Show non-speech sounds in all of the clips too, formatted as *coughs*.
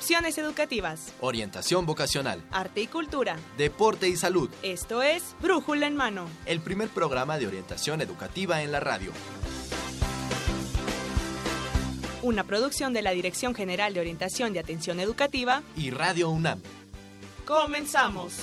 Opciones educativas. Orientación vocacional. Arte y cultura. Deporte y salud. Esto es Brújula en Mano. El primer programa de orientación educativa en la radio. Una producción de la Dirección General de Orientación y Atención Educativa y Radio UNAM. Comenzamos.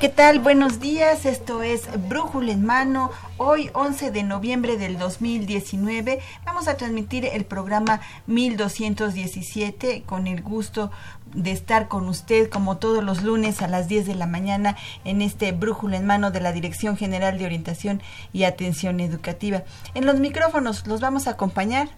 ¿Qué tal? Buenos días. Esto es Brújula en Mano. Hoy, 11 de noviembre del 2019, vamos a transmitir el programa 1217 con el gusto de estar con usted como todos los lunes a las 10 de la mañana en este Brújula en Mano de la Dirección General de Orientación y Atención Educativa. En los micrófonos los vamos a acompañar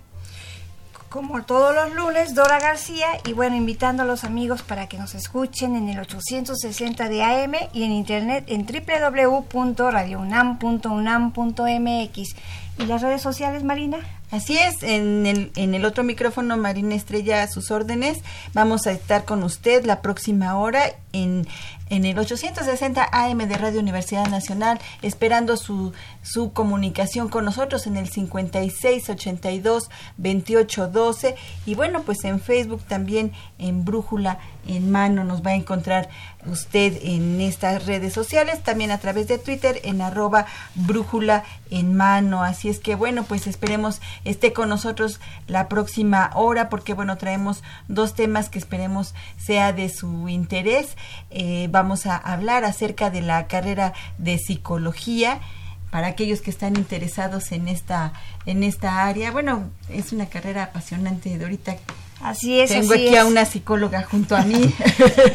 como todos los lunes, Dora García y bueno, invitando a los amigos para que nos escuchen en el 860 de AM y en internet en www.radiounam.unam.mx. ¿Y las redes sociales, Marina? Así es, en el, en el otro micrófono, Marina Estrella, a sus órdenes. Vamos a estar con usted la próxima hora en, en el 860 AM de Radio Universidad Nacional, esperando su, su comunicación con nosotros en el 5682 2812 y bueno, pues en Facebook también en Brújula en Mano nos va a encontrar usted en estas redes sociales, también a través de Twitter en arroba Brújula en Mano. Así es que bueno, pues esperemos esté con nosotros la próxima hora porque bueno, traemos dos temas que esperemos sea de su interés. Eh, vamos a hablar acerca de la carrera de psicología para aquellos que están interesados en esta en esta área. Bueno, es una carrera apasionante, Dorita. Así es. Tengo aquí a una psicóloga junto a mí.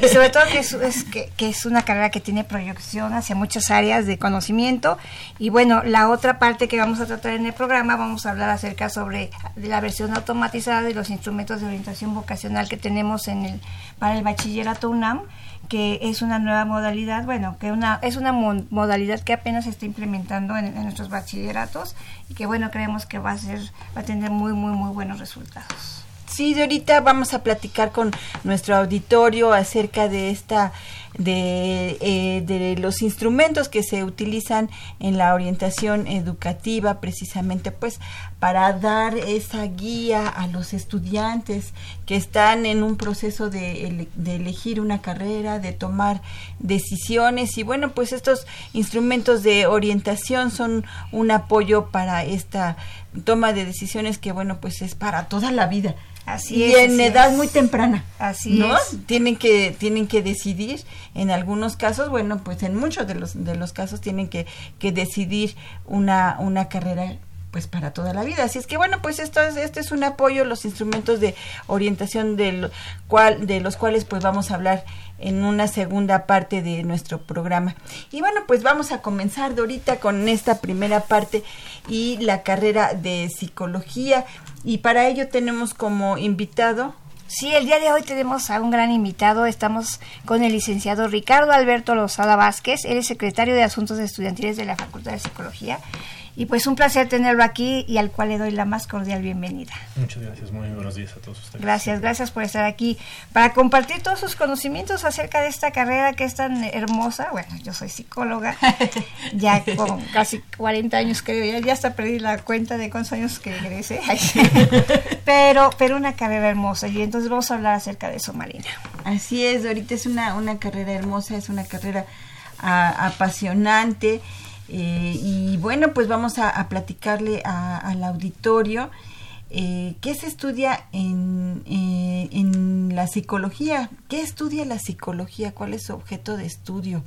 y *laughs* sobre todo que es, que, que, es una carrera que tiene proyección hacia muchas áreas de conocimiento. Y bueno, la otra parte que vamos a tratar en el programa, vamos a hablar acerca sobre la versión automatizada de los instrumentos de orientación vocacional que tenemos en el, para el bachillerato UNAM que es una nueva modalidad, bueno, que una, es una modalidad que apenas se está implementando en, en, nuestros bachilleratos y que bueno, creemos que va a ser, va a tener muy, muy, muy buenos resultados. Sí, de ahorita vamos a platicar con nuestro auditorio acerca de esta de, eh, de los instrumentos que se utilizan en la orientación educativa precisamente pues para dar esa guía a los estudiantes que están en un proceso de, de elegir una carrera, de tomar decisiones y bueno pues estos instrumentos de orientación son un apoyo para esta toma de decisiones que bueno pues es para toda la vida Así y es, en así edad es. muy temprana. Así ¿no? es. Tienen que tienen que decidir en algunos casos, bueno, pues en muchos de los de los casos tienen que, que decidir una una carrera pues para toda la vida. Así es que bueno, pues esto es este es un apoyo los instrumentos de orientación del cual de los cuales pues vamos a hablar en una segunda parte de nuestro programa. Y bueno, pues vamos a comenzar de ahorita con esta primera parte y la carrera de psicología y para ello tenemos como invitado Sí, el día de hoy tenemos a un gran invitado. Estamos con el licenciado Ricardo Alberto Lozada Vázquez. Él es secretario de Asuntos Estudiantiles de la Facultad de Psicología. Y pues un placer tenerlo aquí y al cual le doy la más cordial bienvenida. Muchas gracias, muy buenos días a todos ustedes. Gracias, gracias por estar aquí para compartir todos sus conocimientos acerca de esta carrera que es tan hermosa. Bueno, yo soy psicóloga, *laughs* ya con casi 40 años creo, ya, ya hasta perdí la cuenta de cuántos años que egresé. *laughs* pero, pero una carrera hermosa y entonces vamos a hablar acerca de eso, Marina. Así es, ahorita es una, una carrera hermosa, es una carrera a, apasionante. Eh, y bueno, pues vamos a, a platicarle a, al auditorio eh, qué se estudia en, eh, en la psicología. ¿Qué estudia la psicología? ¿Cuál es su objeto de estudio?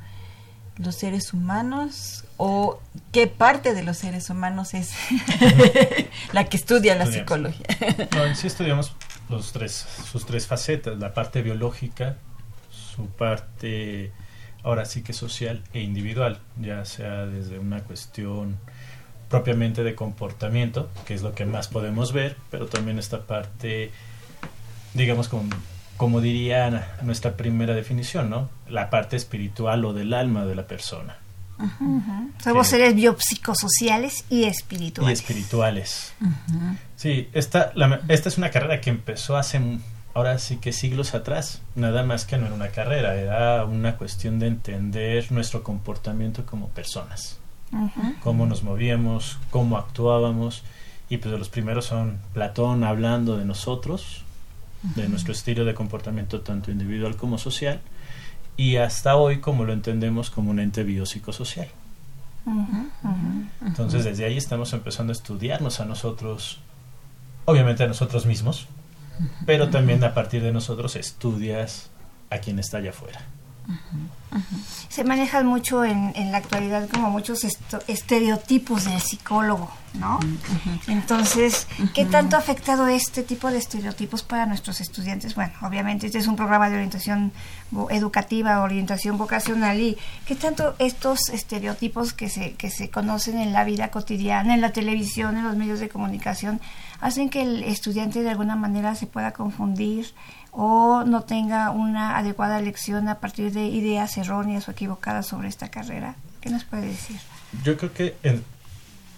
¿Los seres humanos? ¿O qué parte de los seres humanos es *laughs* la que estudia la Estudiamos. psicología? No, en sí estudiamos los tres, sus tres facetas, la parte biológica, su parte ahora sí que social e individual, ya sea desde una cuestión propiamente de comportamiento, que es lo que más podemos ver, pero también esta parte, digamos, con como diría nuestra primera definición, ¿no? La parte espiritual o del alma de la persona. Somos Sí. seres biopsicosociales y espirituales. Y espirituales. Sí, esta, la- esta es una carrera que empezó hace, ahora sí que siglos atrás. Nada más que no era una carrera, era una cuestión de entender nuestro comportamiento como personas. Cómo nos movíamos, cómo actuábamos. Y pues los primeros son Platón hablando de nosotros, de nuestro estilo de comportamiento tanto individual como social. Y hasta hoy como lo entendemos como un ente biopsicosocial. Entonces desde ahí estamos empezando a estudiarnos a nosotros, obviamente a nosotros mismos, pero también a partir de nosotros estudias a quien está allá afuera. Se manejan mucho en, en la actualidad como muchos estereotipos del psicólogo, ¿no? Entonces, ¿qué tanto ha afectado este tipo de estereotipos para nuestros estudiantes? Bueno, obviamente este es un programa de orientación educativa, orientación vocacional y ¿qué tanto estos estereotipos que se, que se conocen en la vida cotidiana, en la televisión, en los medios de comunicación, hacen que el estudiante de alguna manera se pueda confundir o no tenga una adecuada lección a partir de ideas erróneas o equivocadas sobre esta carrera? ¿Qué nos puede decir? Yo creo que en-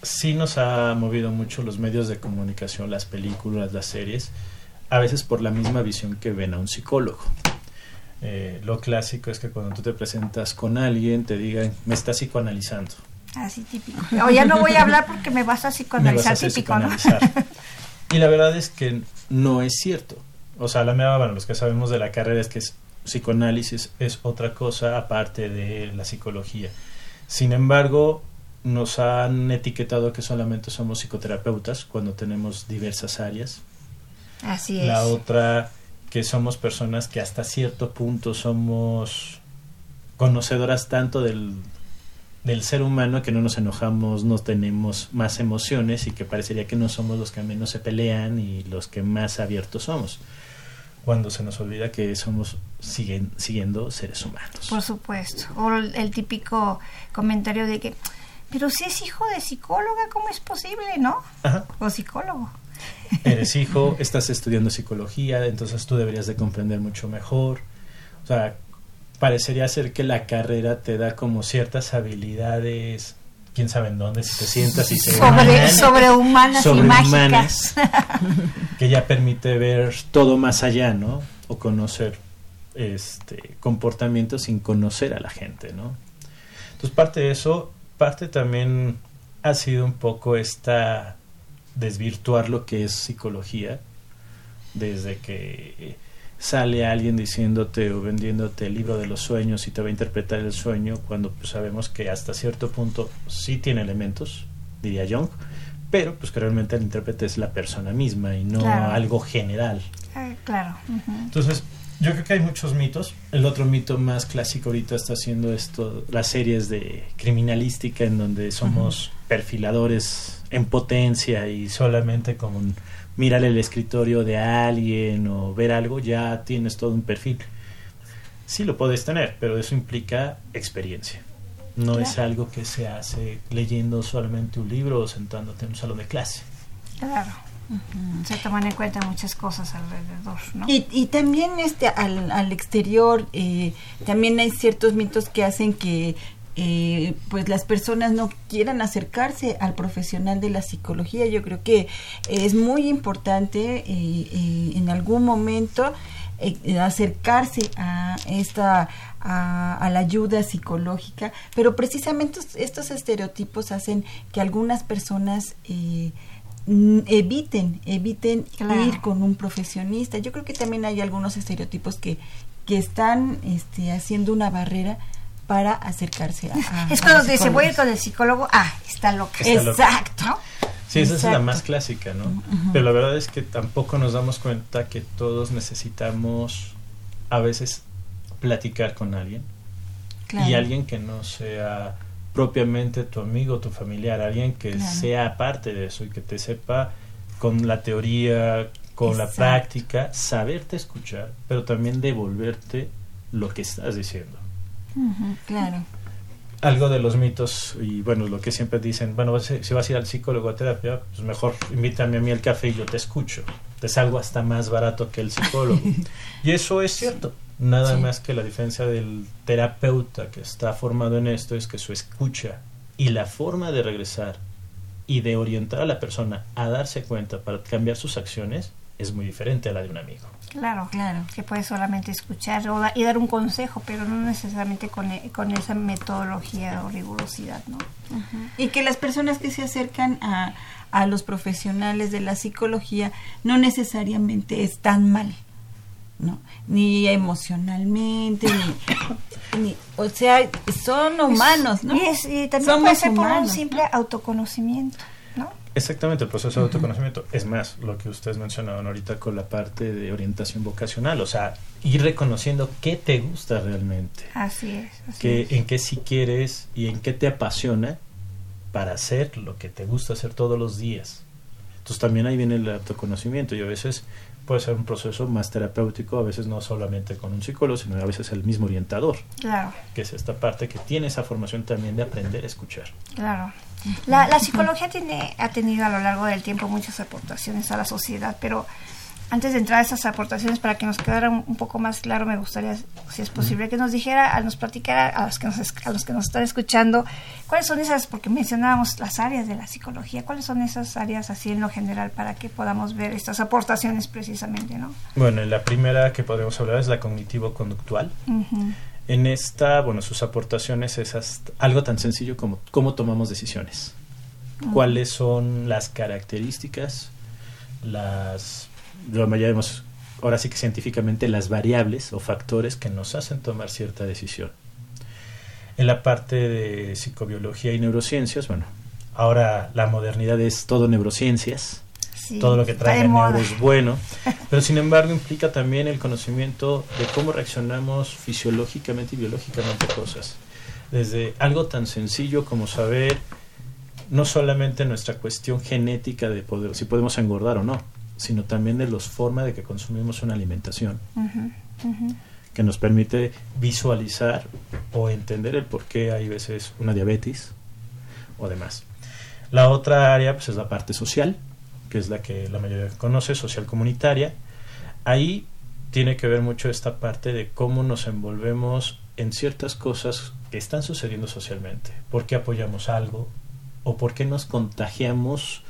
sí nos ha movido mucho los medios de comunicación, las películas, las series, a veces por la misma visión que ven a un psicólogo. Eh, lo clásico es que cuando tú te presentas con alguien te digan, me está psicoanalizando. Así típico. O ya no voy a hablar porque me vas a *laughs* me vas psicoanalizar a típico, ¿no? psicoanalizar. *laughs* y la verdad es que no es cierto. O sea, la mía, bueno, los que sabemos de la carrera es que es- psicoanálisis es otra cosa aparte de la psicología. Sin embargo, nos han etiquetado que solamente somos psicoterapeutas cuando tenemos diversas áreas. Así es. La otra, que somos personas que hasta cierto punto somos conocedoras tanto del, del ser humano que no nos enojamos, no tenemos más emociones y que parecería que no somos los que menos se pelean y los que más abiertos somos. Cuando se nos olvida que somos siguen, siguiendo seres humanos. Por supuesto. O el, típico comentario de que, pero si es hijo de psicóloga, ¿cómo es posible, no? Ajá. O psicólogo. *laughs* Eres hijo, estás estudiando psicología, entonces tú deberías de comprender mucho mejor. O sea, parecería ser que la carrera te da como ciertas habilidades, quién sabe en dónde, si te sientas y se Sobre, sobrehumanas y sobrehumanas, mágicas. *laughs* que ya permite ver todo más allá, ¿no? O conocer este comportamientos sin conocer a la gente, ¿no? Entonces parte de eso, parte también ha sido un poco esta desvirtuar lo que es psicología, desde que sale alguien diciéndote o vendiéndote el libro de los sueños y te va a interpretar el sueño cuando pues, sabemos que hasta cierto punto sí tiene elementos, diría Jung, pero pues que realmente el intérprete es la persona misma y no Claro. algo general. Ah, claro. Entonces, yo creo que hay muchos mitos. El otro mito más clásico ahorita está siendo esto, las series de criminalística en donde somos perfiladores en potencia y solamente con mirar el escritorio de alguien o ver algo ya tienes todo un perfil. Sí lo puedes tener, pero eso implica experiencia. No es algo que se hace leyendo solamente un libro o sentándote en un salón de clase. Claro. Se toman en cuenta muchas cosas alrededor, ¿no? Y, y también este al, al exterior eh, también hay ciertos mitos que hacen que eh, pues las personas no quieran acercarse al profesional de la psicología. Yo creo que es muy importante eh, eh, en algún momento eh, acercarse a esta a, a la ayuda psicológica, pero precisamente estos- estos estereotipos hacen que algunas personas eh, eviten eviten Claro. ir con un profesionista. Yo creo que también hay algunos estereotipos que que están este, haciendo una barrera para acercarse a, a- es a cuando te dice, voy a ir con el psicólogo, ah, está loca. Está. Exacto. Sí, esa es la más clásica, ¿no? Pero la verdad es que tampoco nos damos cuenta que todos necesitamos a veces platicar con alguien Claro. y alguien que no sea propiamente tu amigo, tu familiar, alguien que Claro. sea parte de eso y que te sepa con la teoría, con la práctica, saberte escuchar, pero también devolverte lo que estás diciendo. Claro. algo de los mitos y bueno, lo que siempre dicen, bueno, si si vas a ir al psicólogo a terapia, pues mejor invítame a mí al café y yo te escucho. te salgo hasta más barato que el psicólogo. *laughs* y eso es cierto. Nada Sí. más que la diferencia del terapeuta que está formado en esto es que su escucha y la forma de regresar y de orientar a la persona a darse cuenta para cambiar sus acciones es muy diferente a la de un amigo. Claro, Claro. Que puede solamente escuchar o da- y dar un consejo, pero no necesariamente con, e- con esa metodología o rigurosidad, ¿no? Y que las personas que se acercan a, a los profesionales de la psicología no necesariamente están mal, ¿no? Ni emocionalmente, ni, *coughs* ni- o sea, son humanos, ¿no? Y, es- y también Somos puede ser por un simple autoconocimiento, ¿no? Exactamente, el proceso de autoconocimiento. Es más, lo que ustedes mencionaban ahorita con la parte de orientación vocacional, o sea, ir reconociendo qué te gusta realmente, Así es. Así qué, es. en qué sí quieres y en qué te apasiona para hacer lo que te gusta hacer todos los días. Entonces también ahí viene el autoconocimiento y a veces puede ser un proceso más terapéutico, a veces no solamente con un psicólogo, sino a veces el mismo orientador, Claro, que es esta parte que tiene esa formación también de aprender a escuchar. claro. La, la psicología tiene, ha tenido a lo largo del tiempo muchas aportaciones a la sociedad, pero antes de entrar a esas aportaciones, para que nos quedara un, un poco más claro, me gustaría, si es posible, que nos dijera, a nos platicara a los que nos, a los que nos están escuchando, cuáles son esas, porque mencionábamos las áreas de la psicología, cuáles son esas áreas así en lo general para que podamos ver estas aportaciones precisamente, ¿no? Bueno, la primera que podemos hablar es la cognitivo-conductual. Ujú. En esta, bueno, sus aportaciones es hasta- algo tan sencillo como cómo tomamos decisiones. ¿Cuáles son las características, las, lo llamaremos ahora sí que científicamente, las variables o factores que nos hacen tomar cierta decisión? En la parte de psicobiología y neurociencias, bueno, ahora la modernidad es todo neurociencias Sí, todo lo que trae neuro es bueno, *laughs* pero sin embargo implica también el conocimiento de cómo reaccionamos fisiológicamente y biológicamente a cosas. Desde algo tan sencillo como saber no solamente nuestra cuestión genética de poder, si podemos engordar o no, sino también de los formas de que consumimos una alimentación que nos permite visualizar o entender el por qué hay veces una diabetes o demás. La otra área pues, es la parte social, que es la que la mayoría conoce, social comunitaria. Ahí tiene que ver mucho esta parte de cómo nos envolvemos en ciertas cosas que están sucediendo socialmente. ¿Por qué apoyamos algo? ¿O por qué nos contagiamos,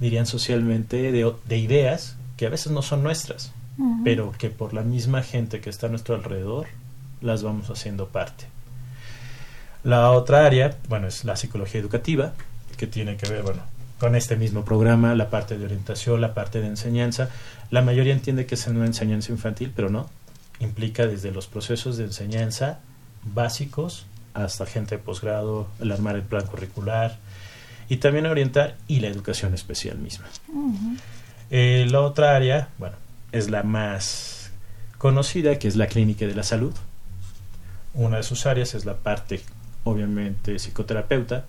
dirían socialmente, de, de ideas que a veces no son nuestras? Pero que por la misma gente que está a nuestro alrededor las vamos haciendo parte. La otra área, bueno, es la psicología educativa, que tiene que ver, bueno, con este mismo programa, la parte de orientación, la parte de enseñanza. La mayoría entiende que es una enseñanza infantil, pero no. Implica desde los procesos de enseñanza básicos hasta gente de posgrado, el armar el plan curricular y también orientar y la educación especial misma. Eh, la otra área, bueno, es la más conocida, que es la clínica de la salud. Una de sus áreas es la parte, obviamente, psicoterapeuta,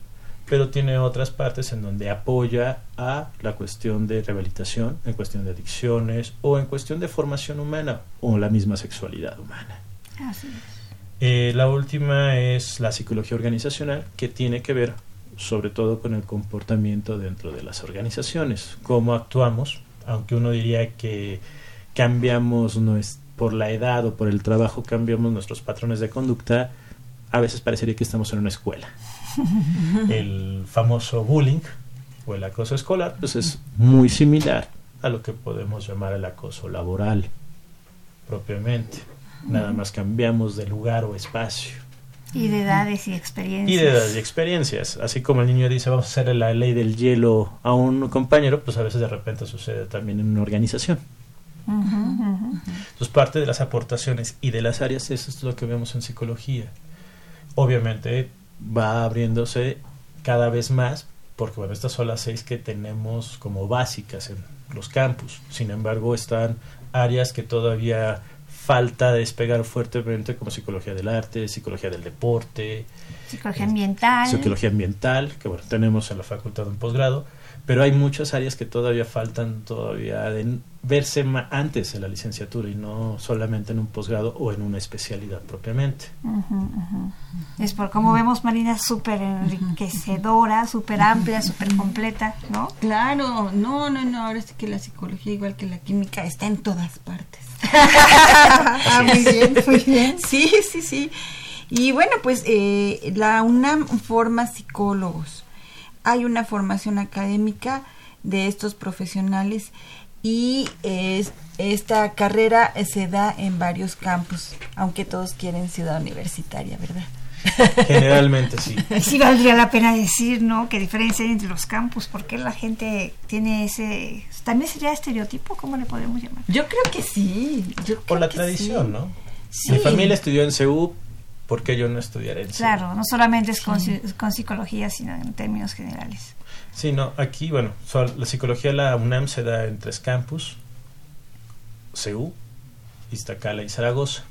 pero tiene otras partes en donde apoya a la cuestión de rehabilitación, en cuestión de adicciones o en cuestión de formación humana o la misma sexualidad humana. Así es. Eh, la última es la psicología organizacional, que tiene que ver sobre todo con el comportamiento dentro de las organizaciones, cómo actuamos, aunque uno diría que cambiamos por la edad o por el trabajo, cambiamos nuestros patrones de conducta, a veces parecería que estamos en una escuela. *laughs* El famoso bullying o el acoso escolar, pues es muy similar a lo que podemos llamar el acoso laboral propiamente. Nada más cambiamos de lugar o espacio. Y de edades y experiencias. Y de edades y experiencias. Así como el niño dice, vamos a hacer la ley del hielo a un compañero, pues a veces de repente sucede también en una organización. Entonces, parte de las aportaciones y de las áreas, eso es lo que vemos en psicología. Obviamente va abriéndose cada vez más, porque bueno, estas son las seis que tenemos como básicas en los campus. Sin embargo, están áreas que todavía falta despegar fuertemente, como psicología del arte, psicología del deporte, Psicología ambiental. psicología ambiental, que bueno, tenemos en la facultad un posgrado, pero hay muchas áreas que todavía faltan todavía de verse ma- antes en la licenciatura y no solamente en un posgrado o en una especialidad propiamente. Es por como vemos Marina súper enriquecedora, súper amplia, súper completa, ¿no? Claro, no, no, no, ahora sí que la psicología, igual que la química, está en todas partes. *laughs* Ah, muy bien, muy bien. Sí, sí, sí. Y bueno, pues eh, la UNAM forma psicólogos. Hay una formación académica de estos profesionales y es- esta carrera eh, se da en varios campus, aunque todos quieren ciudad universitaria, ¿verdad? Generalmente sí. *laughs* Sí valdría la pena decir, ¿no? Que diferencia hay entre los campus, porque la gente tiene ese... También sería estereotipo, ¿cómo le podemos llamar? Yo creo que sí. Yo la que tradición, sí. ¿no? Sí. Mi familia estudió en CEU, ¿por qué yo no estudiaré en? Claro, no solamente es con, psicología, sino en términos generales. Sí, no, aquí, bueno, so- la psicología de la UNAM se da en tres campus, CEU, Iztacala y Zaragoza.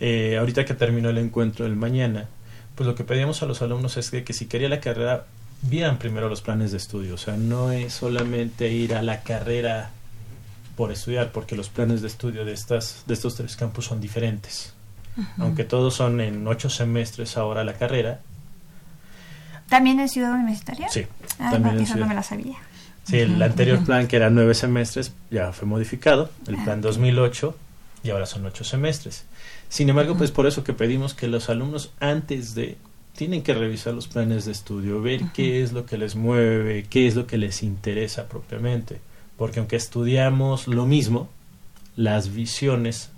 Eh, ahorita que terminó el encuentro el mañana, pues lo que pedíamos a los alumnos es que, que si quería la carrera, vieran primero los planes de estudio. O sea, no es solamente ir a la carrera por estudiar, porque los planes de estudio de, estas, de estos tres campus son diferentes. Aunque todos son en ocho semestres ahora la carrera, ¿También en Ciudad Universitaria? sí, Ah, también no, en Ciudad- no me la sabía. Sí, el anterior plan, que era nueve semestres, ya fue modificado, el plan 2008, y ahora son ocho semestres. Sin embargo, pues por eso que pedimos que los alumnos antes de tienen que revisar los planes de estudio, ver qué es lo que les mueve, qué es lo que les interesa propiamente, porque aunque estudiamos lo mismo, las visiones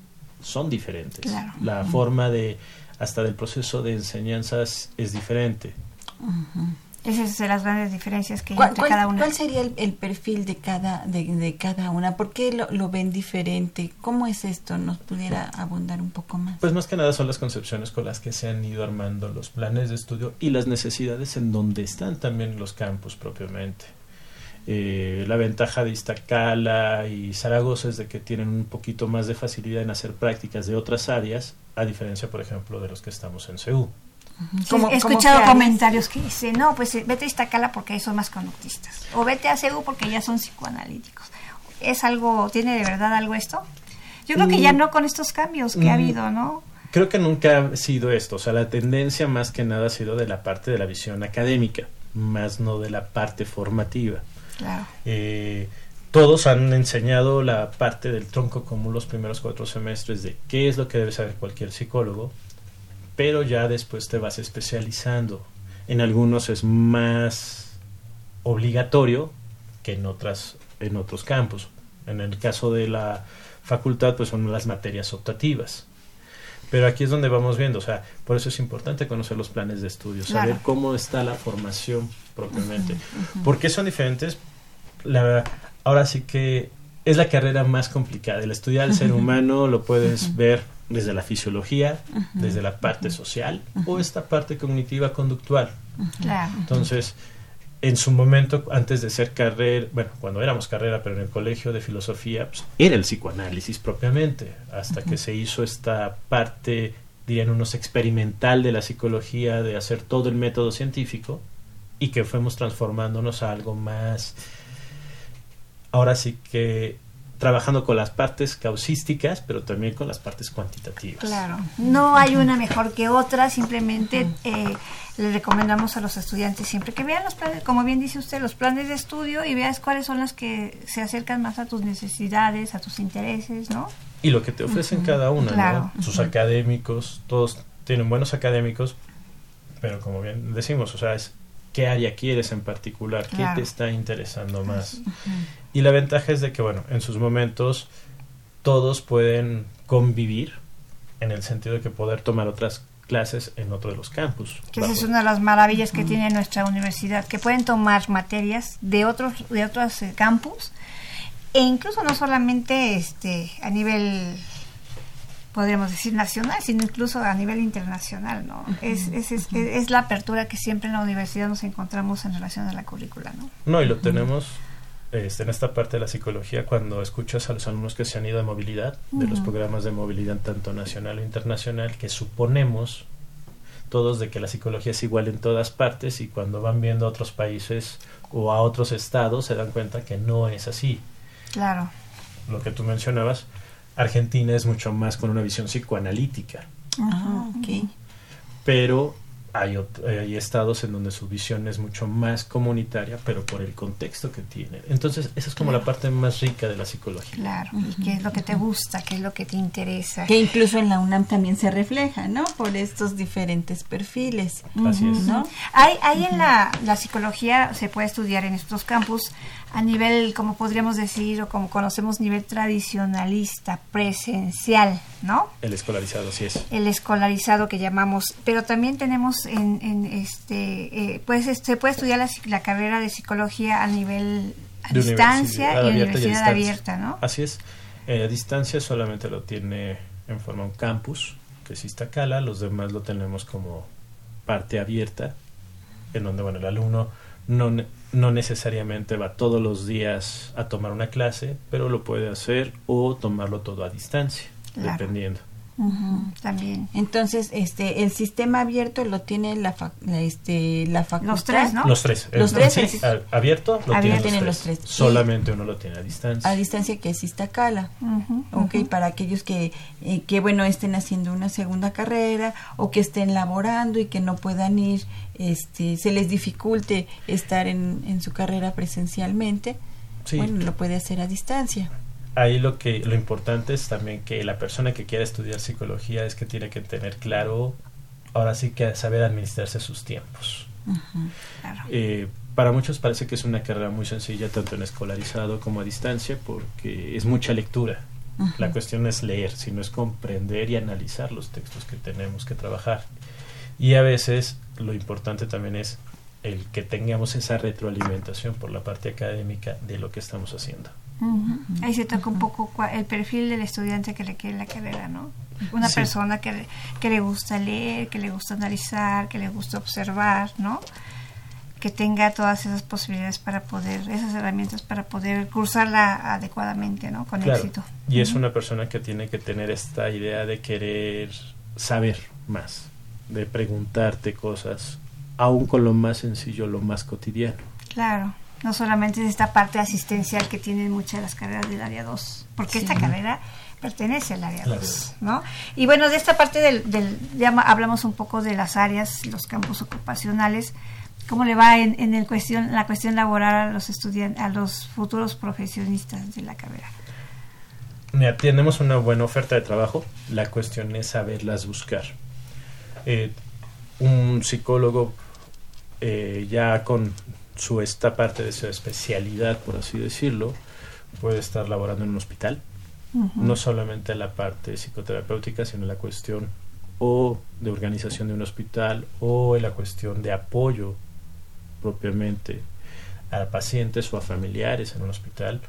son diferentes. Claro. La forma de hasta del proceso de enseñanzas es diferente. Esa es de las grandes diferencias que hay ¿Cuál, entre cuál- cada una. cuál sería el, el perfil de cada, de, de cada una? ¿Por qué lo, lo ven diferente? ¿Cómo es esto? ¿Nos pudiera abundar un poco más? Pues más que nada son las concepciones con las que se han ido armando los planes de estudio y las necesidades en donde están también los campus propiamente. Eh, la ventaja de Iztacala y Zaragoza es de que tienen un poquito más de facilidad en hacer prácticas de otras áreas, a diferencia, por ejemplo, de los que estamos en CEU. Sí, ¿Cómo- he escuchado comentarios que dicen, no, pues eh, vete a Iztacala porque ahí son más conductistas. O vete a CEU porque ya son psicoanalíticos. ¿Es algo, tiene de verdad algo esto? Yo creo que ya Mm. no con estos cambios que ha Mm. habido, ¿no? Creo que nunca ha sido esto, o sea, la tendencia más que nada ha sido de la parte de la visión académica, más no de la parte formativa. Claro. Eh, todos han enseñado la parte del tronco común los primeros cuatro semestres de qué es lo que debe saber cualquier psicólogo, pero ya después te vas especializando. En algunos es más obligatorio que en otras en otros campos. En el caso de la facultad, pues son las materias optativas. Pero aquí es donde vamos viendo, o sea, por eso es importante conocer los planes de estudio, saber Claro. cómo está la formación propiamente. ¿Por qué son diferentes? La, ahora sí que es la carrera más complicada. El estudiar al ser humano lo puedes ver desde la fisiología, desde la parte social o esta parte cognitiva conductual. Claro. Entonces, en su momento, antes de ser carrera, bueno, cuando éramos carrera, pero en el colegio de filosofía, pues, era el psicoanálisis propiamente, hasta que se hizo esta parte, dirían unos, experimental de la psicología, de hacer todo el método científico, y que fuimos transformándonos a algo más, ahora sí que trabajando con las partes causísticas, pero también con las partes cuantitativas. Claro. No hay una mejor que otra, simplemente eh, le recomendamos a los estudiantes siempre que vean los planes, como bien dice usted, los planes de estudio y veas cuáles son las que se acercan más a tus necesidades, a tus intereses, ¿no? y lo que te ofrecen cada una, Claro. ¿no? Sus académicos, todos tienen buenos académicos, pero como bien decimos, o sea, es qué área quieres en particular, qué Claro. te está interesando más. Y la ventaja es de que, bueno, en sus momentos todos pueden convivir en el sentido de que poder tomar otras clases en otro de los campus. Que esa es una de las maravillas que tiene nuestra universidad, que pueden tomar materias de otros de otros eh, campus e incluso no solamente este a nivel podríamos decir nacional, sino incluso a nivel internacional, ¿no? es, es, es, es la apertura que siempre en la universidad nos encontramos en relación a la currícula, ¿no? No, y lo tenemos este, en esta parte de la psicología cuando escuchas a los alumnos que se han ido de movilidad, de los programas de movilidad tanto nacional o internacional, que suponemos todos de que la psicología es igual en todas partes y cuando van viendo a otros países o a otros estados se dan cuenta que no es así. Claro. Lo que tú mencionabas, Argentina es mucho más con una visión psicoanalítica, Ah, ok. pero hay, ot- hay estados en donde su visión es mucho más comunitaria, pero por el contexto que tienen. Entonces, esa es como la parte más rica de la psicología. Claro. ¿Y qué es lo que te gusta? ¿Qué es lo que te interesa? Que incluso en la UNAM también se refleja, ¿no? Por estos diferentes perfiles. Así es. ¿No? Hay, hay en la, la psicología, se puede estudiar en estos campus a nivel, como podríamos decir, o como conocemos, nivel tradicionalista, presencial, ¿no? El escolarizado, sí es. El escolarizado que llamamos, pero también tenemos en, en este, eh, pues se puede estudiar la, la carrera de psicología a nivel a De distancia y universidad abierta y a universidad abierta, ¿no? Así es. Eh, a distancia solamente lo tiene en forma un campus, que es Iztacala, los demás lo tenemos como parte abierta, en donde bueno, el alumno no, no necesariamente va todos los días a tomar una clase, pero lo puede hacer o tomarlo todo a distancia, Claro. dependiendo. También. Entonces, este, el sistema abierto lo tiene la, fac- la, este, la facultad. Los tres, ¿no? Los tres. Los El- tres, sí, abierto lo Abierto. tienen, Tienen los, los tres. tres. Solamente uno lo tiene a distancia. A distancia que es Iztacala. Ujú, Ok, para aquellos que, eh, que, bueno, estén haciendo una segunda carrera o que estén laborando y que no puedan ir, este, se les dificulte estar en, en su carrera presencialmente, Sí. bueno, lo puede hacer a distancia. Ahí lo que lo importante es también que la persona que quiera estudiar psicología es que tiene que tener claro ahora sí que saber administrarse sus tiempos. Claro. Eh, para muchos parece que es una carrera muy sencilla tanto en escolarizado como a distancia porque es mucha lectura la cuestión es leer sino es comprender y analizar los textos que tenemos que trabajar y a veces lo importante también es el que tengamos esa retroalimentación por la parte académica de lo que estamos haciendo Ahí se toca un poco cua- el perfil del estudiante que le quiere la carrera, ¿no? Una Sí. persona que, le- que le gusta leer, que le gusta analizar, que le gusta observar, ¿no? Que tenga todas esas posibilidades para poder, esas herramientas para poder cursarla adecuadamente, ¿no? Con Claro, éxito. Y es una persona que tiene que tener esta idea de querer saber más, de preguntarte cosas, aún con lo más sencillo, lo más cotidiano. Claro. No solamente es esta parte asistencial que tienen muchas de las carreras del área 2, porque esta carrera pertenece al área Al área 2, ¿no? Y bueno, de esta parte del, del ya hablamos un poco de las áreas, los campos ocupacionales, ¿cómo le va en, en el cuestión, la cuestión laboral a los estudiantes, a los futuros profesionistas de la carrera? Mira, tenemos una buena oferta de trabajo, la cuestión es saberlas buscar. Eh, un psicólogo eh, ya con su esta parte de su especialidad, por así decirlo, puede estar laborando en un hospital, no solamente la parte psicoterapéutica, sino la cuestión o de organización de un hospital o en la cuestión de apoyo propiamente a pacientes o a familiares en un hospital,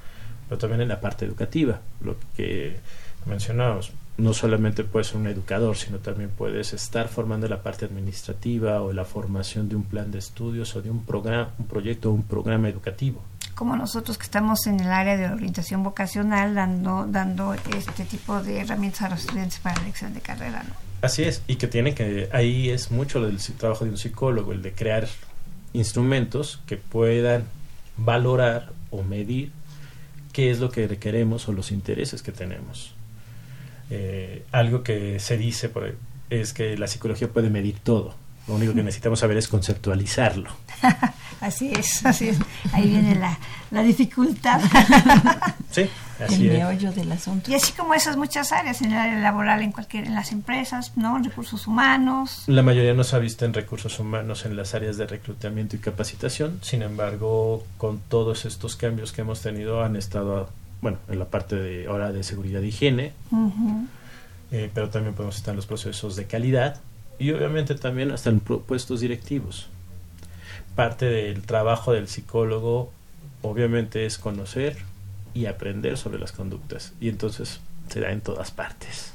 pero también en la parte educativa, lo que mencionábamos. No solamente puedes ser un educador, sino también puedes estar formando la parte administrativa o la formación de un plan de estudios o de un programa, un proyecto o un programa educativo. Como nosotros que estamos en el área de orientación vocacional, dando, dando este tipo de herramientas a los estudiantes para la elección de carrera, ¿no? Así es, y que tiene que, ahí es mucho si- trabajo de un psicólogo, el de crear instrumentos que puedan valorar o medir qué es lo que queremos o los intereses que tenemos. Eh, algo que se dice por es que la psicología puede medir todo. Lo único que necesitamos saber es conceptualizarlo. *laughs* Así es, así es. Ahí viene la, la dificultad. *laughs* Sí, El así es. meollo del asunto. y así como esas muchas áreas, en el área laboral, en cualquier, en las empresas, ¿no? Recursos humanos. La mayoría no se ha visto en recursos humanos en las áreas de reclutamiento y capacitación, sin embargo, con todos estos cambios que hemos tenido han estado, bueno, en la parte de ahora de seguridad e higiene, eh, pero también podemos estar en los procesos de calidad y obviamente también hasta en pu- puestos directivos. Parte del trabajo del psicólogo obviamente es conocer y aprender sobre las conductas y entonces se da en todas partes.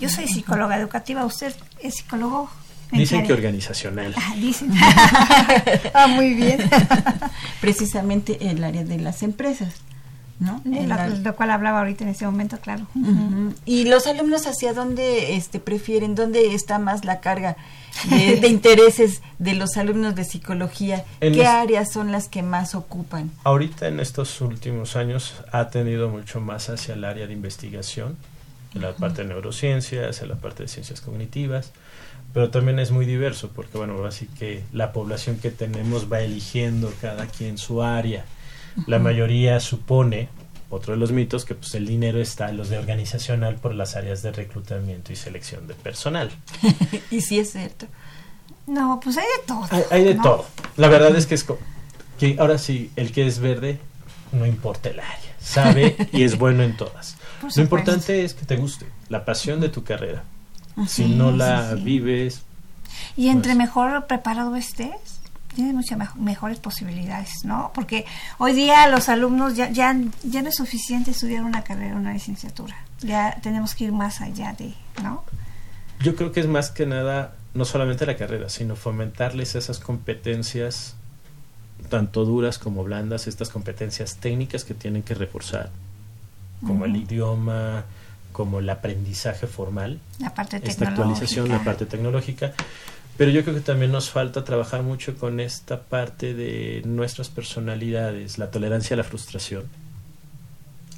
Yo soy psicóloga educativa, ¿usted es psicólogo? ¿En Dicen que organizacional. Ah, dicen. *laughs* ah, muy bien. Precisamente el área de las empresas. ¿No? De En lo, la- lo cual hablaba ahorita en ese momento, claro. Y los alumnos hacia dónde este, prefieren, dónde está más la carga de, de intereses de los alumnos de psicología, En qué áreas son las que más ocupan. Ahorita en estos últimos años ha tenido mucho más hacia el área de investigación, en la parte de neurociencias, en la parte de ciencias cognitivas, pero también es muy diverso porque, bueno, así que la población que tenemos va eligiendo cada quien su área. La mayoría supone, otro de los mitos, que pues el dinero está en los de organizacional por las áreas de reclutamiento y selección de personal. *laughs* y sí es cierto. No, pues hay de todo. Hay, hay de ¿no? todo. La verdad es que es que ahora sí, el que es verde, no importa el área. Sabe y es bueno en todas. *laughs* Lo importante es que te guste, la pasión de tu carrera. Si no sí, la sí. vives, Y entre Pues- mejor preparado estés, tienes muchas mejo- mejores posibilidades, ¿no? Porque hoy día los alumnos ya, ya, ya no es suficiente estudiar una carrera, una licenciatura. Ya tenemos que ir más allá de, ¿no? yo creo que es más que nada, no solamente la carrera, sino fomentarles esas competencias, tanto duras como blandas, estas competencias técnicas que tienen que reforzar, como el idioma, como el aprendizaje formal. La parte esta actualización, la parte tecnológica. Pero yo creo que también nos falta trabajar mucho con esta parte de nuestras personalidades, la tolerancia a la frustración,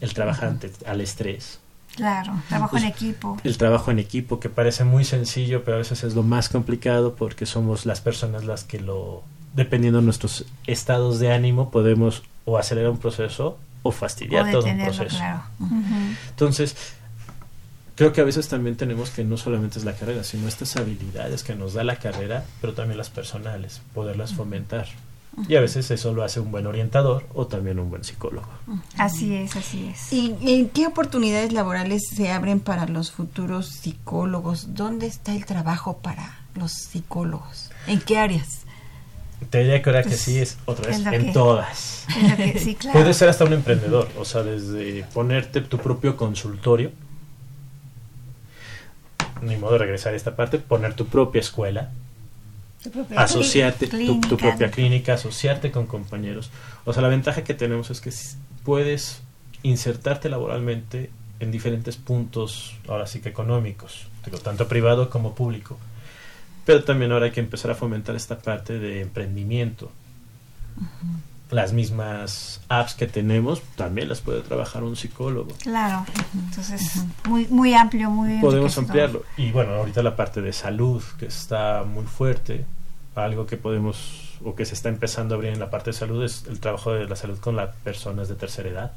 el trabajante al estrés, Claro, trabajo Pues, en equipo. el trabajo en equipo, que parece muy sencillo, pero a veces es lo más complicado porque somos las personas las que lo, dependiendo de nuestros estados de ánimo, podemos o acelerar un proceso o fastidiar o todo un proceso. claro. Ujú. Entonces, creo que a veces también tenemos que no solamente es la carrera, sino estas habilidades que nos da la carrera, pero también las personales, poderlas fomentar. Y a veces eso lo hace un buen orientador o también un buen psicólogo. Así es, así es. ¿Y, y qué oportunidades laborales se abren para los futuros psicólogos? ¿Dónde está el trabajo para los psicólogos? ¿En qué áreas? Te diría que ahora que Pues, sí es otra vez lo en que- todas. Lo que- sí, *laughs* claro. Puedes ser hasta un emprendedor, o sea, desde ponerte tu propio consultorio, ni modo regresar a esta parte, poner tu propia escuela, Tu propia asociarte, tu, propia clínica, asociarte con compañeros. O sea, la ventaja que tenemos es que puedes insertarte laboralmente en diferentes puntos, ahora sí que económicos, digo, tanto privado como público. Pero también ahora hay que empezar a fomentar esta parte de emprendimiento. Las mismas apps que tenemos también las puede trabajar un psicólogo. Claro, entonces muy muy amplio, muy Podemos ampliarlo. Y bueno, ahorita la parte de salud, que está muy fuerte, algo que podemos o que se está empezando a abrir en la parte de salud es el trabajo de la salud con las personas de tercera edad,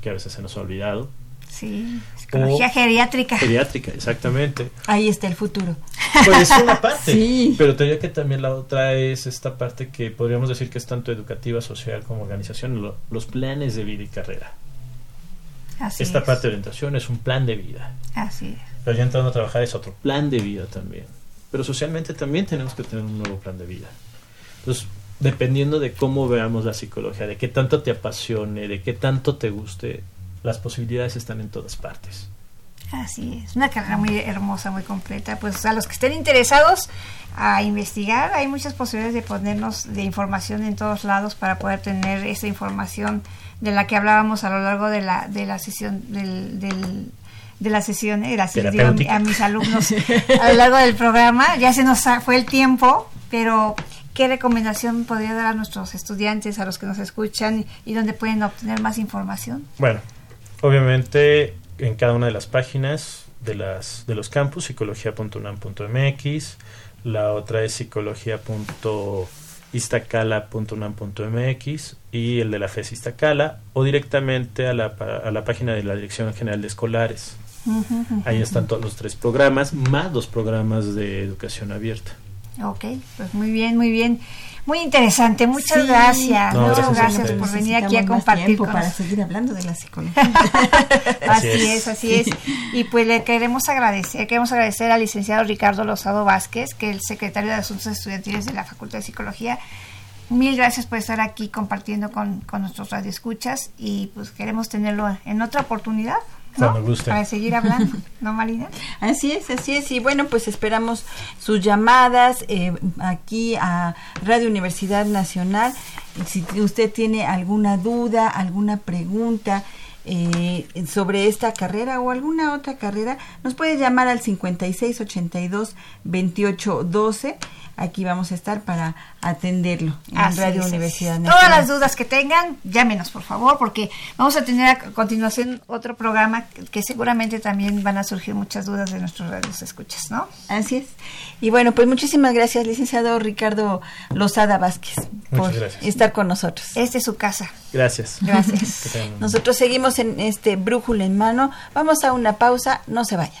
que a veces se nos ha olvidado. Sí, psicología geriátrica. Geriátrica, exactamente. Ahí está el futuro. Pues es una parte. *laughs* Sí. Pero te diría que también la otra es esta parte que podríamos decir que es tanto educativa, social como organización, lo- los planes de vida y carrera. Así esta es. parte de orientación es un plan de vida. Así es. Pero ya entrando a trabajar es otro plan de vida también. Pero socialmente también tenemos que tener un nuevo plan de vida. Entonces, dependiendo de cómo veamos la psicología, de qué tanto te apasione, de qué tanto te guste, las posibilidades están en todas partes. Así es, una carrera muy hermosa, muy completa. Pues a los que estén interesados a investigar, hay muchas posibilidades de ponernos de información en todos lados para poder tener esa información de la que hablábamos a lo largo de la, de la sesión del, del- de la sesión, eh, gracias digo a, mis alumnos a lo largo del programa. Ya se nos fue el tiempo, pero ¿qué recomendación podría dar a nuestros estudiantes, a los que nos escuchan y donde pueden obtener más información? Bueno, obviamente en cada una de las páginas de, las, de los campus, psicología.unam.mx, la otra es psicología.iztacala.unam.mx y el de la FES Iztacala, o directamente a la, a la página de la Dirección General de Escolares. Ahí están todos los tres programas, más los programas de educación abierta. Ok, pues muy bien, muy bien. Muy interesante, muchas Sí. gracias. No, muchas gracias por venir aquí a compartir tiempo con para nosotros. seguir hablando de la psicología. *laughs* Así Así es, es. así es. *laughs* Y pues le queremos agradecer, queremos agradecer al licenciado Ricardo Lozado Vázquez, que es el secretario de Asuntos Estudiantiles de la Facultad de Psicología. Mil gracias por estar aquí compartiendo con, con nuestros radioescuchas y pues queremos tenerlo en otra oportunidad ¿no? Cuando guste. Para seguir hablando, ¿no, Marina? *laughs* Así es, así es. Y bueno, pues esperamos sus llamadas eh, aquí a Radio Universidad Nacional. Si usted tiene alguna duda, alguna pregunta eh, sobre esta carrera o alguna otra carrera, nos puede llamar al 5682-2812. Aquí vamos a estar para atenderlo en Así Radio es, Universidad. Nacional. Todas las dudas que tengan, llámenos por favor, porque vamos a tener a continuación otro programa que, seguramente también van a surgir muchas dudas de nuestros radios escuchas, ¿no? Así es. Y bueno, pues muchísimas gracias, licenciado Ricardo Lozada Vázquez, por gracias. estar con nosotros. Esta es su casa. Gracias. Gracias. *laughs* Nosotros seguimos en este brújula en mano. Vamos a una pausa, no se vaya.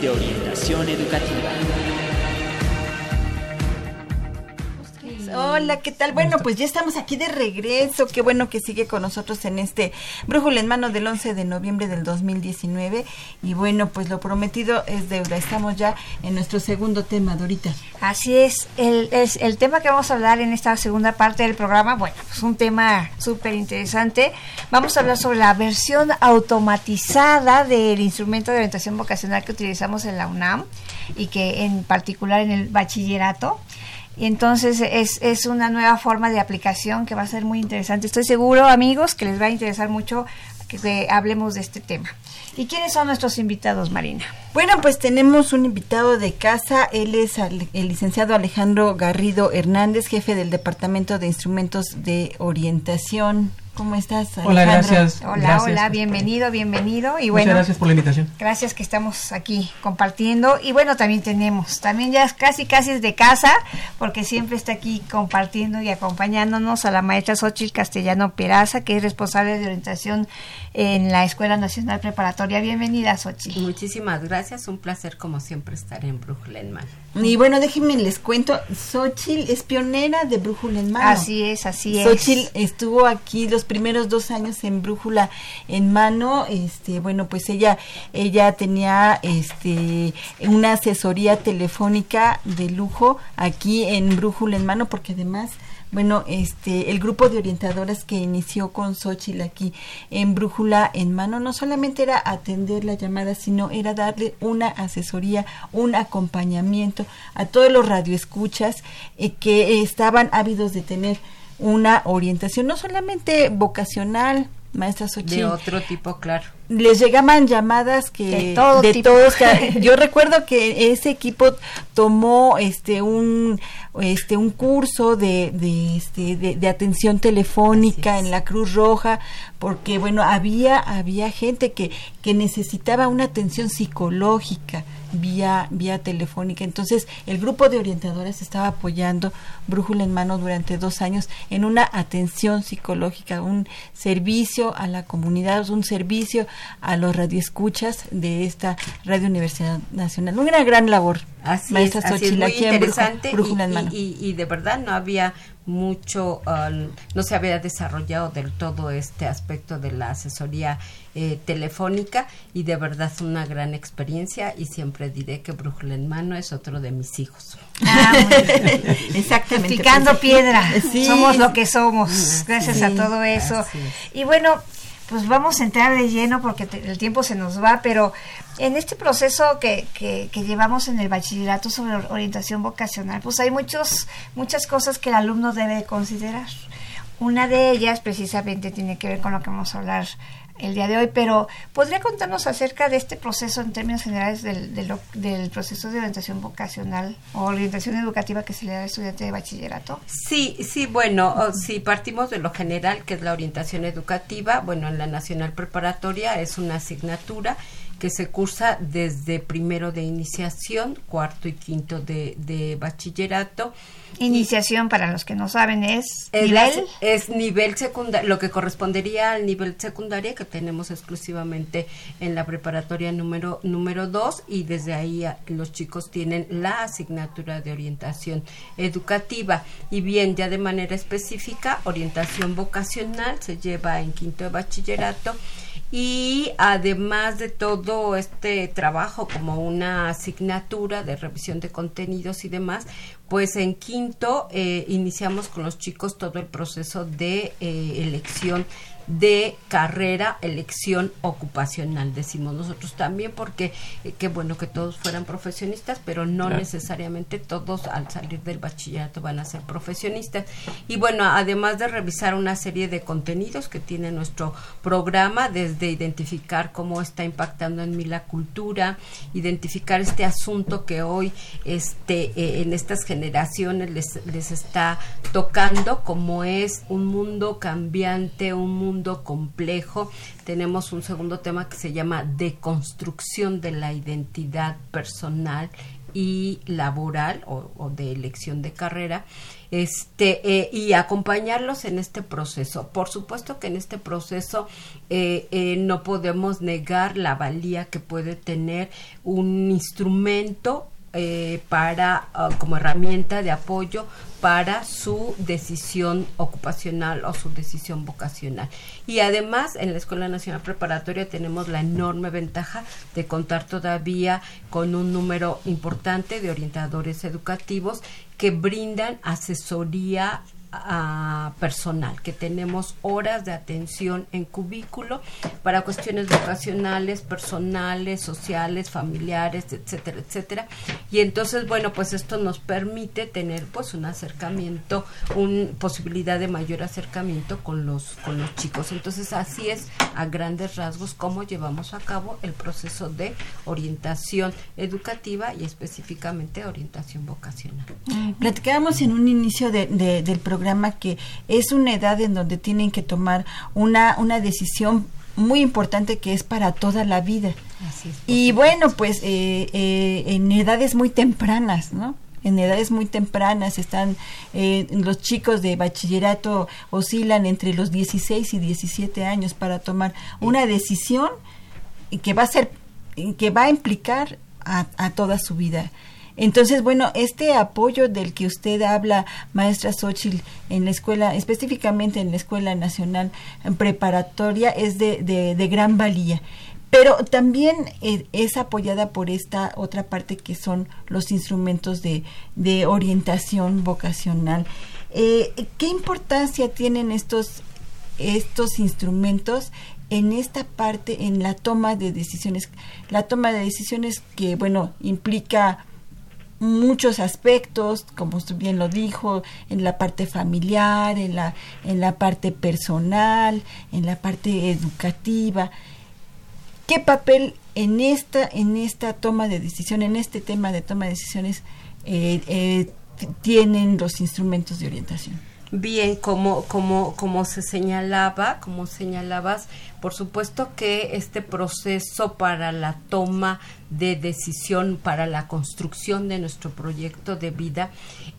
De Orientación Educativa. Hola, ¿qué tal? Bueno, pues ya estamos aquí de regreso. Qué bueno que sigue con nosotros en este Brújula en Mano del 11 de noviembre del 2019. Y bueno, pues lo prometido es deuda. Estamos ya en nuestro segundo tema, Dorita. Así es el, es el tema que vamos a hablar en esta segunda parte del programa. Bueno, es un tema súper interesante. Vamos a hablar sobre la versión automatizada del instrumento de orientación vocacional que utilizamos en la UNAM y que en particular en el bachillerato. Y entonces es, es una nueva forma de aplicación que va a ser muy interesante. Estoy seguro, amigos, que les va a interesar mucho que, hablemos de este tema. ¿Y quiénes son nuestros invitados, Marina? Bueno, pues tenemos un invitado de casa. Él es al- el licenciado Alejandro Garrido Hernández, jefe del Departamento de Instrumentos de Orientación. ¿Cómo estás, Alejandro? Hola, gracias. Hola, Gracias. hola, bienvenido, bienvenido. Y Muchas bueno, gracias por la invitación. Gracias que estamos aquí compartiendo. Y bueno, también tenemos, también ya casi casi es de casa, porque siempre está aquí compartiendo y acompañándonos a la maestra Xochitl Castellano Peraza, que es responsable de orientación en la Escuela Nacional Preparatoria. Bienvenida, Xochitl. Muchísimas gracias, un placer como siempre estar en Brooklyn en mano. Y bueno, déjenme les cuento, Xochitl es pionera de Brújula en Mano. Así es, así es. Xochitl estuvo aquí los primeros dos años en Brújula en Mano. Este, bueno, pues ella, ella tenía este una asesoría telefónica de lujo aquí en Brújula en Mano, porque además bueno, este, el grupo de orientadoras que inició con Xochitl aquí en Brújula en mano no solamente era atender la llamada, sino era darle una asesoría, un acompañamiento a todos los radioescuchas eh, que estaban ávidos de tener una orientación, no solamente vocacional, maestra Xochitl. De otro tipo, claro. les llegaban llamadas que De todo todos que- *laughs* yo recuerdo que ese equipo tomó este un este un curso de de, este, de, de atención telefónica en la Cruz Roja porque bueno había había gente que que necesitaba una atención psicológica vía vía telefónica entonces el grupo de orientadoras estaba apoyando Brújula en mano durante dos años en una atención psicológica un servicio a la comunidad un servicio a los radioescuchas de esta Radio Universidad Nacional. Una gran labor. Así maestra es, así es, Xochitl, muy interesante Brújula y, Mano. y- y- y de verdad no había mucho, ah, no se había desarrollado del todo este aspecto de la asesoría eh, telefónica y de verdad es una gran experiencia y siempre diré que Brújula en Mano es otro de mis hijos. Ah. *laughs* Exactamente. Picando pues, piedra. Sí. Somos lo que somos. Gracias a todo eso. Y bueno, pues vamos a entrar de lleno porque te- el tiempo se nos va, pero en este proceso que, que, que llevamos en el bachillerato sobre or- orientación vocacional, pues hay muchos, muchas cosas que el alumno debe de considerar. Una de ellas precisamente tiene que ver con lo que vamos a hablar el día de hoy, pero ¿podría contarnos acerca de este proceso en términos generales del, del, proceso de orientación vocacional o orientación educativa que se le da al estudiante de bachillerato? Sí, sí, bueno, o- si partimos de lo general, que es la orientación educativa, bueno, en la Nacional Preparatoria es una asignatura que se cursa desde primero de iniciación, cuarto y quinto de, de bachillerato. Iniciación, para los que no saben, es, Es, nivel. es nivel secundario, lo que correspondería al nivel secundaria que tenemos exclusivamente en la preparatoria número número 2 y desde ahí a- los chicos tienen la asignatura de orientación educativa y bien ya de manera específica orientación vocacional se lleva en quinto de bachillerato y además de todo este trabajo como una asignatura de revisión de contenidos y demás, pues en quinto eh, iniciamos con los chicos todo el proceso de eh, elección de carrera, elección ocupacional, decimos nosotros también, porque eh, qué bueno que todos fueran profesionistas, pero no Claro. necesariamente todos al salir del bachillerato van a ser profesionistas. Y bueno, además de revisar una serie de contenidos que tiene nuestro programa, desde identificar cómo está impactando en mí la cultura, identificar este asunto que hoy este, eh, en estas generaciones les, les está tocando, como es un mundo cambiante, un mundo complejo. Tenemos un segundo tema que se llama deconstrucción de la identidad personal y laboral o, de elección de carrera este eh, y acompañarlos en este proceso por supuesto que en este proceso eh, eh, no podemos negar la valía que puede tener un instrumento eh, para ah, como herramienta de apoyo para su decisión ocupacional o su decisión vocacional. Y además en la Escuela Nacional Preparatoria tenemos la enorme ventaja de contar todavía con un número importante de orientadores educativos que brindan asesoría personal, que tenemos horas de atención en cubículo para cuestiones vocacionales, personales, sociales, familiares, etcétera, etcétera. Y entonces, bueno, pues esto nos permite tener pues un acercamiento, una posibilidad de mayor acercamiento con los con los chicos. Entonces, así es a grandes rasgos cómo llevamos a cabo el proceso de orientación educativa y específicamente orientación vocacional. Platicábamos en un inicio de- de- del programa que es una edad en donde tienen que tomar una, una decisión muy importante que es para toda la vida. Así es. Y bueno, pues eh, eh, en edades muy tempranas, ¿no? En edades muy tempranas están eh, los chicos de bachillerato oscilan entre los 16 y 17 años para tomar una decisión que va a ser que va a implicar a, a toda su vida. Entonces, bueno, este apoyo del que usted habla, maestra Xochitl, en la escuela, específicamente en la Escuela Nacional Preparatoria, es de, gran valía. Pero también eh, es apoyada por esta otra parte que son los instrumentos de, de orientación vocacional. Eh, ¿Qué importancia tienen estos, estos instrumentos en esta parte, en la toma de decisiones? La toma de decisiones que, bueno, implica muchos aspectos, como usted bien lo dijo, en la parte familiar, en la, en la parte personal, en la parte educativa. ¿Qué papel en esta, en esta toma de decisión, en este tema de toma de decisiones, eh, eh, tienen los instrumentos de orientación? Bien, como, como, como se señalaba, como señalabas, por supuesto que este proceso para la toma de decisión para la construcción de nuestro proyecto de vida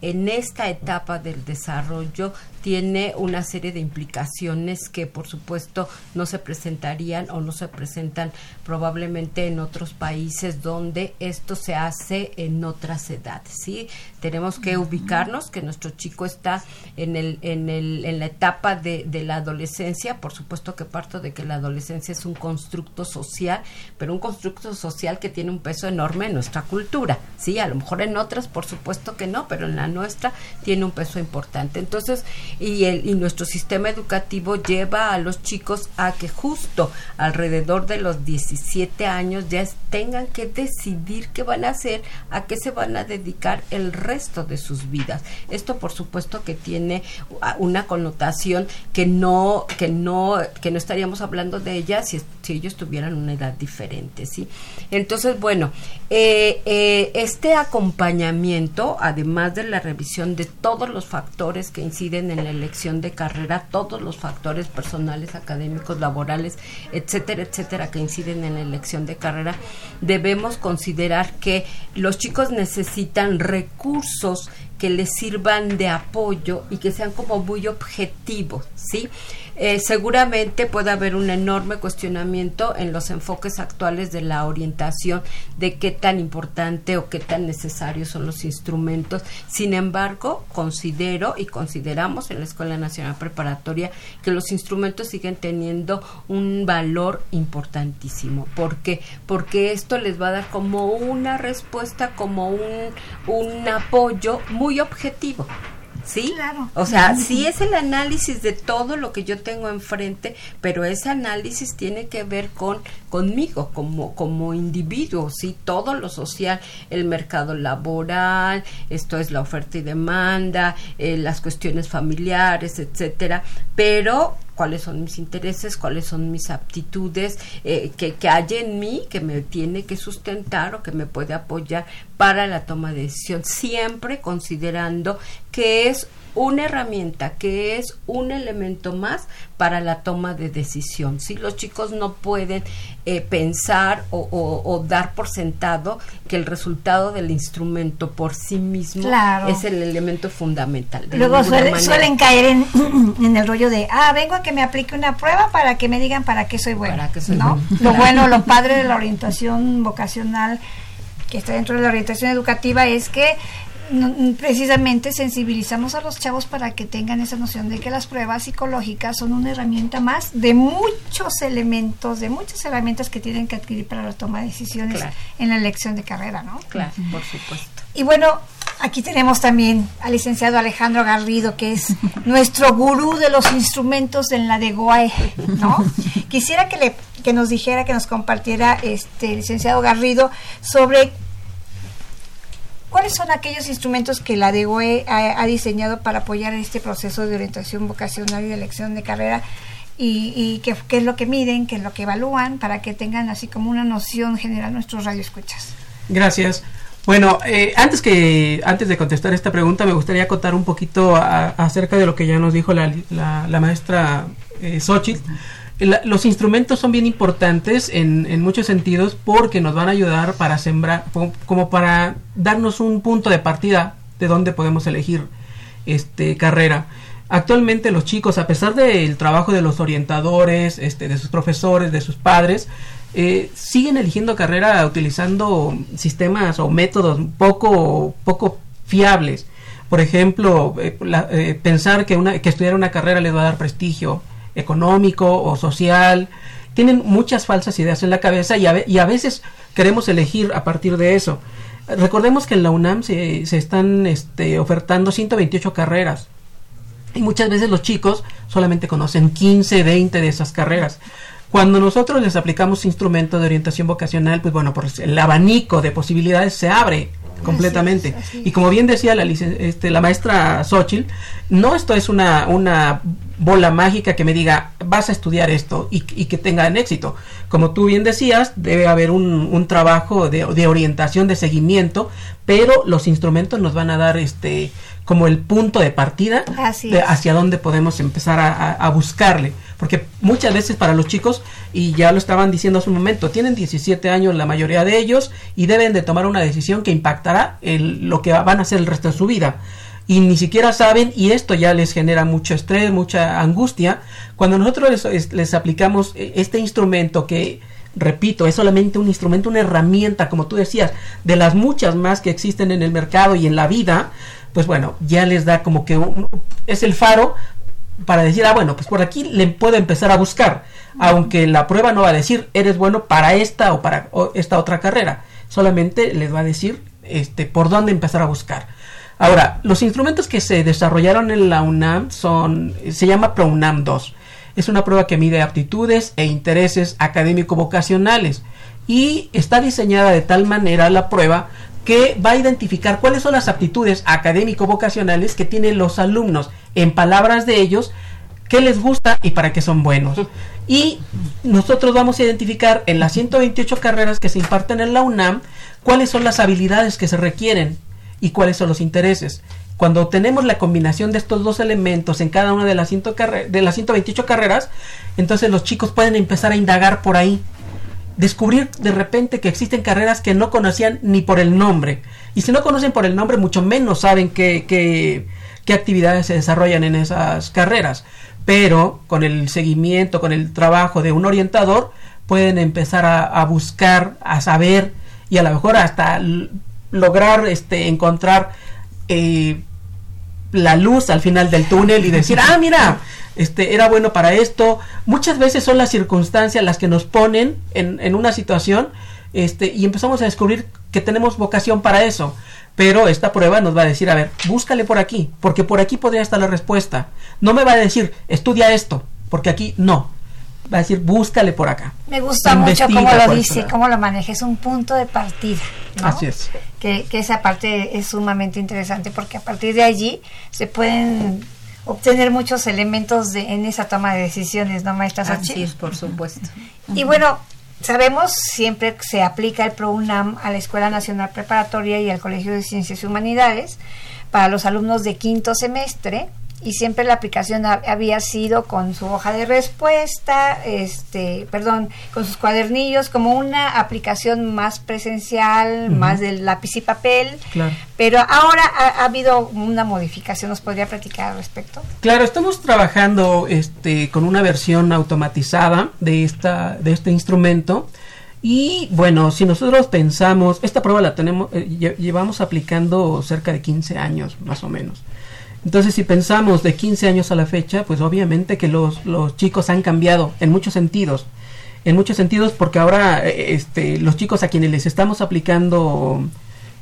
en esta etapa del desarrollo tiene una serie de implicaciones que por supuesto no se presentarían o no se presentan probablemente en otros países donde esto se hace en otras edades sí tenemos que ubicarnos que nuestro chico está en el en el en la etapa de, de la adolescencia. Por supuesto que parto de que la adolescencia es un constructo social pero un constructo social que tiene un peso enorme en nuestra cultura sí a lo mejor en otras por supuesto que no pero en la nuestra tiene un peso importante entonces y, el, y nuestro sistema educativo lleva a los chicos a que justo alrededor de los 17 años ya tengan que decidir qué van a hacer, a qué se van a dedicar el resto de sus vidas. Esto por supuesto que tiene una connotación que no que no que no estaríamos hablando de ella si, si ellos tuvieran una edad diferente, ¿sí? Entonces, bueno, eh, eh, este acompañamiento, además de la revisión de todos los factores que inciden en la elección de carrera, todos los factores personales, académicos, laborales, etcétera, etcétera, que inciden en la elección de carrera, debemos considerar que los chicos necesitan recursos que les sirvan de apoyo y que sean como muy objetivos, ¿sí? Eh, seguramente puede haber un enorme cuestionamiento en los enfoques actuales de la orientación de qué tan importante o qué tan necesarios son los instrumentos. Sin embargo, considero y consideramos en la Escuela Nacional Preparatoria que los instrumentos siguen teniendo un valor importantísimo. ¿Por qué? Porque esto les va a dar como una respuesta, como un, un apoyo muy objetivo. ¿Sí? Claro. O sea, sí es el análisis de todo lo que yo tengo enfrente, pero ese análisis tiene que ver con conmigo como como individuo, sí, todo lo social, el mercado laboral, esto es la oferta y demanda, eh, las cuestiones familiares, etcétera, pero cuáles son mis intereses, cuáles son mis aptitudes, eh, que, que hay en mí que me tiene que sustentar o que me puede apoyar para la toma de decisión, siempre considerando que es una herramienta que es un elemento más para la toma de decisión. Si los chicos no pueden eh, pensar o, o- o dar por sentado que el resultado del instrumento por sí mismo Claro. es el elemento fundamental. De Luego suele- suelen caer en, *clears throat* en el rollo de, ah, vengo a que me aplique una prueba para que me digan para qué soy bueno. Para qué soy ¿no? bueno. *laughs* Lo bueno, lo padre de la orientación vocacional que está dentro de la orientación educativa es que precisamente sensibilizamos a los chavos para que tengan esa noción de que las pruebas psicológicas son una herramienta más de muchos elementos, de muchas herramientas que tienen que adquirir para la toma de decisiones Claro. en la elección de carrera, ¿no? Claro, por supuesto. Y bueno, aquí tenemos también al licenciado Alejandro Garrido, que es *laughs* nuestro gurú de los instrumentos en la de GOAE, ¿no? *laughs* Quisiera que, le, que nos dijera, que nos compartiera este licenciado Garrido sobre cuáles son aquellos instrumentos que la DGOE ha, diseñado para apoyar este proceso de orientación vocacional y de elección de carrera y, y qué, qué es lo que miden, qué es lo que evalúan, para que tengan así como una noción general nuestros radioescuchas. Gracias. Bueno, eh, antes que antes de contestar esta pregunta, me gustaría acotar un poquito a- acerca de lo que ya nos dijo la, la- la maestra eh, Xochitl. La- los instrumentos son bien importantes en, muchos sentidos porque nos van a ayudar para sembrar, como, para darnos un punto de partida de dónde podemos elegir este carrera. Actualmente los chicos, a pesar del trabajo de los orientadores, este, de sus profesores, de sus padres, eh, siguen eligiendo carrera utilizando sistemas o métodos poco, poco fiables. Por ejemplo, eh, eh, pensar que, una, que estudiar una carrera les va a dar prestigio económico o social. Tienen muchas falsas ideas en la cabeza y a, y a veces queremos elegir a partir de eso. Recordemos que en la UNAM se, se están este, ofertando 128 carreras. Y muchas veces los chicos solamente conocen 15, 20 de esas carreras. Cuando nosotros les aplicamos instrumentos de orientación vocacional, pues bueno, pues el abanico de posibilidades se abre completamente. Así es, así Y como bien decía la, este, la maestra Xochitl, no esto es una, una bola mágica que me diga, vas a estudiar esto y, y que tengan éxito. Como tú bien decías, debe haber un, un trabajo de, de orientación, de seguimiento, pero los instrumentos nos van a dar este como el punto de partida de hacia dónde podemos empezar a, a- a buscarle. Porque muchas veces para los chicos, y ya lo estaban diciendo hace un momento, tienen 17 años la mayoría de ellos y deben de tomar una decisión que impactará el- lo que van a hacer el resto de su vida. Y ni siquiera saben, y esto ya les genera mucho estrés, mucha angustia, cuando nosotros les, es- les aplicamos eh, este instrumento que, repito, es solamente un instrumento, una herramienta, como tú decías, de las muchas más que existen en el mercado y en la vida, pues bueno, ya les da como que es el faro para decir, ah, bueno, pues por aquí le puedo empezar a buscar, aunque la prueba no va a decir, eres bueno para esta o para esta otra carrera, solamente les va a decir este, por dónde empezar a buscar. Ahora, los instrumentos que se desarrollaron en la UNAM son, se llama ProUNAM 2. Es una prueba que mide aptitudes e intereses académico-vocacionales y está diseñada de tal manera la prueba que va a identificar cuáles son las aptitudes académico-vocacionales que tienen los alumnos, en palabras de ellos, qué les gusta y para qué son buenos. Y nosotros vamos a identificar en las 128 carreras que se imparten en la UNAM cuáles son las habilidades que se requieren y cuáles son los intereses. Cuando tenemos la combinación de estos dos elementos en cada una de las, 100 carre- de las 128 carreras, entonces los chicos pueden empezar a indagar por ahí descubrir de repente que existen carreras que no conocían ni por el nombre. Y si no conocen por el nombre, mucho menos saben qué, qué, actividades se desarrollan en esas carreras. Pero con el seguimiento, con el trabajo de un orientador, pueden empezar a, buscar, a saber y a lo mejor hasta lograr este, encontrar eh, la luz al final del túnel y decir, ah, mira, este era bueno para esto. Muchas veces son las circunstancias las que nos ponen en, en una situación este, y empezamos a descubrir que tenemos vocación para eso. Pero esta prueba nos va a decir, a ver, búscale por aquí, porque por aquí podría estar la respuesta. No me va a decir, estudia esto, porque aquí no. Va a decir, búscale por acá. Me gusta mucho cómo lo dice, cómo lo maneja. Es un punto de partida. ¿no? Así es. Que, que esa parte es sumamente interesante porque a partir de allí se pueden obtener muchos elementos de, en esa toma de decisiones, ¿no, maestra Así es, por supuesto. Y bueno, sabemos siempre que se aplica el ProUNAM a la Escuela Nacional Preparatoria y al Colegio de Ciencias y Humanidades para los alumnos de quinto semestre y siempre la aplicación ha- había sido con su hoja de respuesta, este, perdón, con sus cuadernillos como una aplicación más presencial, más del lápiz y papel, Claro. pero ahora ha, ha habido una modificación, ¿nos podría platicar al respecto? Claro, estamos trabajando este, con una versión automatizada de, esta, de este instrumento. Y bueno, si nosotros pensamos, esta prueba la tenemos, eh, lle- llevamos aplicando cerca de 15 años, más o menos. Entonces, si pensamos de 15 años a la fecha, pues obviamente que los, los chicos han cambiado en muchos sentidos. En muchos sentidos, porque ahora eh, este, los chicos a quienes les estamos aplicando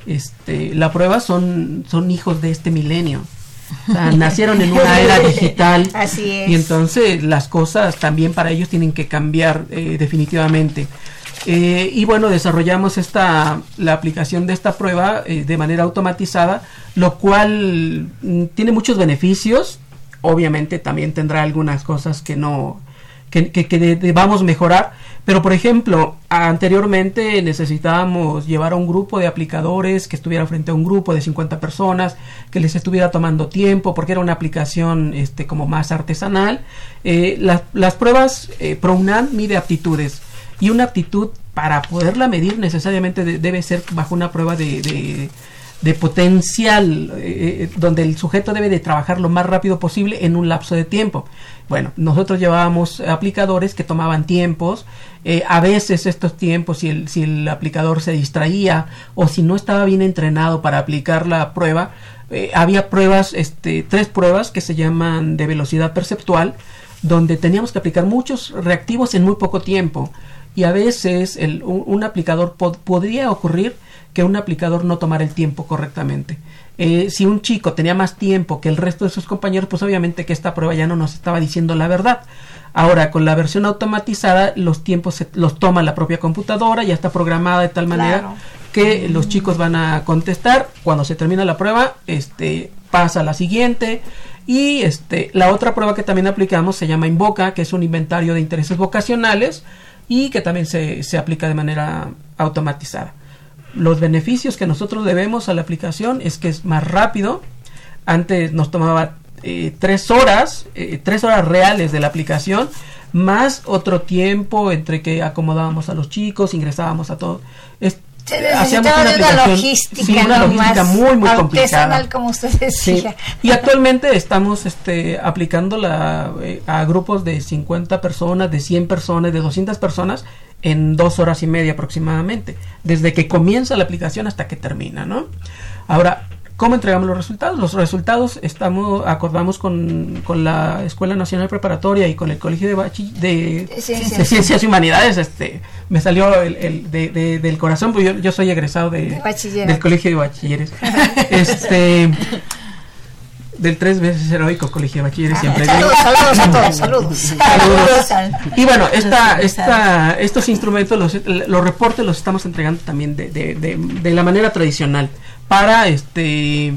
este, la prueba son, son hijos de este milenio. O sea, *laughs* nacieron en una era digital. *laughs* Así es. Y entonces las cosas también para ellos tienen que cambiar eh, definitivamente. Eh, y bueno, desarrollamos esta, la aplicación de esta prueba eh, de manera automatizada, lo cual mm, tiene muchos beneficios. Obviamente también tendrá algunas cosas que no, que, que, que de- debamos mejorar. Pero, por ejemplo, anteriormente necesitábamos llevar a un grupo de aplicadores que estuviera frente a un grupo de 50 personas, que les estuviera tomando tiempo, porque era una aplicación este, como más artesanal. Eh, las, las pruebas eh, ProUNAM mide aptitudes y una aptitud para poderla medir necesariamente de- debe ser bajo una prueba de, de- potencial, eh, donde el sujeto debe de trabajar lo más rápido posible en un lapso de tiempo. Bueno, nosotros llevábamos aplicadores que tomaban tiempos, eh, a veces estos tiempos, si el, si el aplicador se distraía o si no estaba bien entrenado para aplicar la prueba, eh, había pruebas, este, tres pruebas que se llaman de velocidad perceptual, donde teníamos que aplicar muchos reactivos en muy poco tiempo. Y a veces el- un, un aplicador pod- podría ocurrir que un aplicador no tomara el tiempo correctamente. Eh, si un chico tenía más tiempo que el resto de sus compañeros, pues obviamente que esta prueba ya no nos estaba diciendo la verdad. Ahora, con la versión automatizada, los tiempos se- los toma la propia computadora, ya está programada de tal manera Claro. que los chicos van a contestar. Cuando se termina la prueba, este pasa a la siguiente. Y este, la otra prueba que también aplicamos se llama Invoca, que es un inventario de intereses vocacionales y que también se, se aplica de manera automatizada. Los beneficios que nosotros debemos a la aplicación es que es más rápido, Antes nos tomaba eh, tres horas, eh, tres horas reales de la aplicación, más otro tiempo entre que acomodábamos a los chicos, ingresábamos a todo. Se hacíamos una aplicación- logística, sí, una logística muy, muy complicada. como usted Sí. decía. Y actualmente estamos este, aplicándola eh, a grupos de 50 personas, de 100 personas, de 200 personas en dos horas y media aproximadamente, desde que comienza la aplicación hasta que termina, ¿no? Ahora, ¿cómo entregamos los resultados? Los resultados estamos acordamos con, con la Escuela Nacional Preparatoria y con el Colegio de, Bachi- de, Ciencias. de Ciencias y Humanidades, este, me salió el, el de- de- del corazón, porque yo, yo soy egresado de, del Colegio de Bachilleres. *laughs* este del tres veces heroico Colegio de Bachilleres siempre. Saludos, saludos a todos, *laughs* saludos. Saludos. Y bueno, esta, esta, estos instrumentos, los, los reportes los estamos entregando también de, de, de, de la manera tradicional para este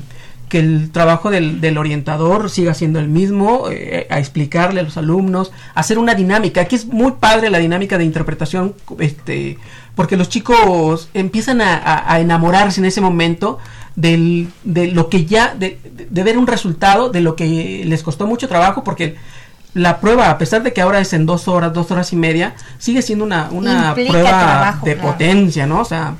que el trabajo del, del orientador siga siendo el mismo, eh, a explicarle a los alumnos, hacer una dinámica. Aquí es muy padre la dinámica de interpretación, este, porque los chicos empiezan a, a- a enamorarse en ese momento del, de lo que ya, de, de- ver un resultado de lo que les costó mucho trabajo, porque la prueba, a pesar de que ahora es en dos horas, dos horas y media, sigue siendo una, una Implica prueba trabajo, de claro. potencia, ¿no? O sea,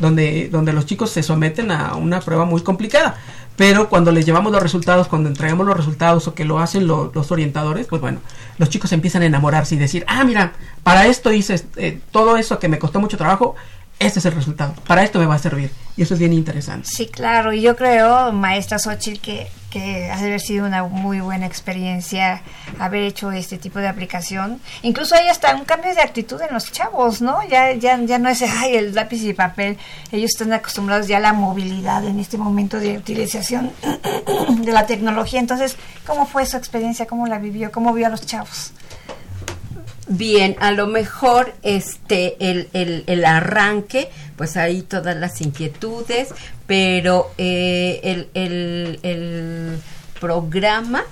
donde, donde los chicos se someten a una prueba muy complicada. Pero cuando les llevamos los resultados, cuando entregamos los resultados o que lo hacen lo- los orientadores, pues bueno, los chicos empiezan a enamorarse y decir, ah, mira, para esto hice eh, todo eso que me costó mucho trabajo, este es el resultado, para esto me va a servir. Y eso es bien interesante. Sí, claro, y yo creo, maestra Xochitl, que, que ha de haber sido una muy buena experiencia haber hecho este tipo de aplicación. Incluso hay hasta un cambio de actitud en los chavos, ¿no? Ya, ya, ya no es, ay, el lápiz y papel. Ellos están acostumbrados ya a la movilidad en este momento de utilización *coughs* de la tecnología. Entonces, ¿cómo fue su experiencia? ¿Cómo la vivió? ¿Cómo vio a los chavos? Bien, a lo mejor este el, el, el arranque, pues ahí todas las inquietudes, pero eh, el, el, el programa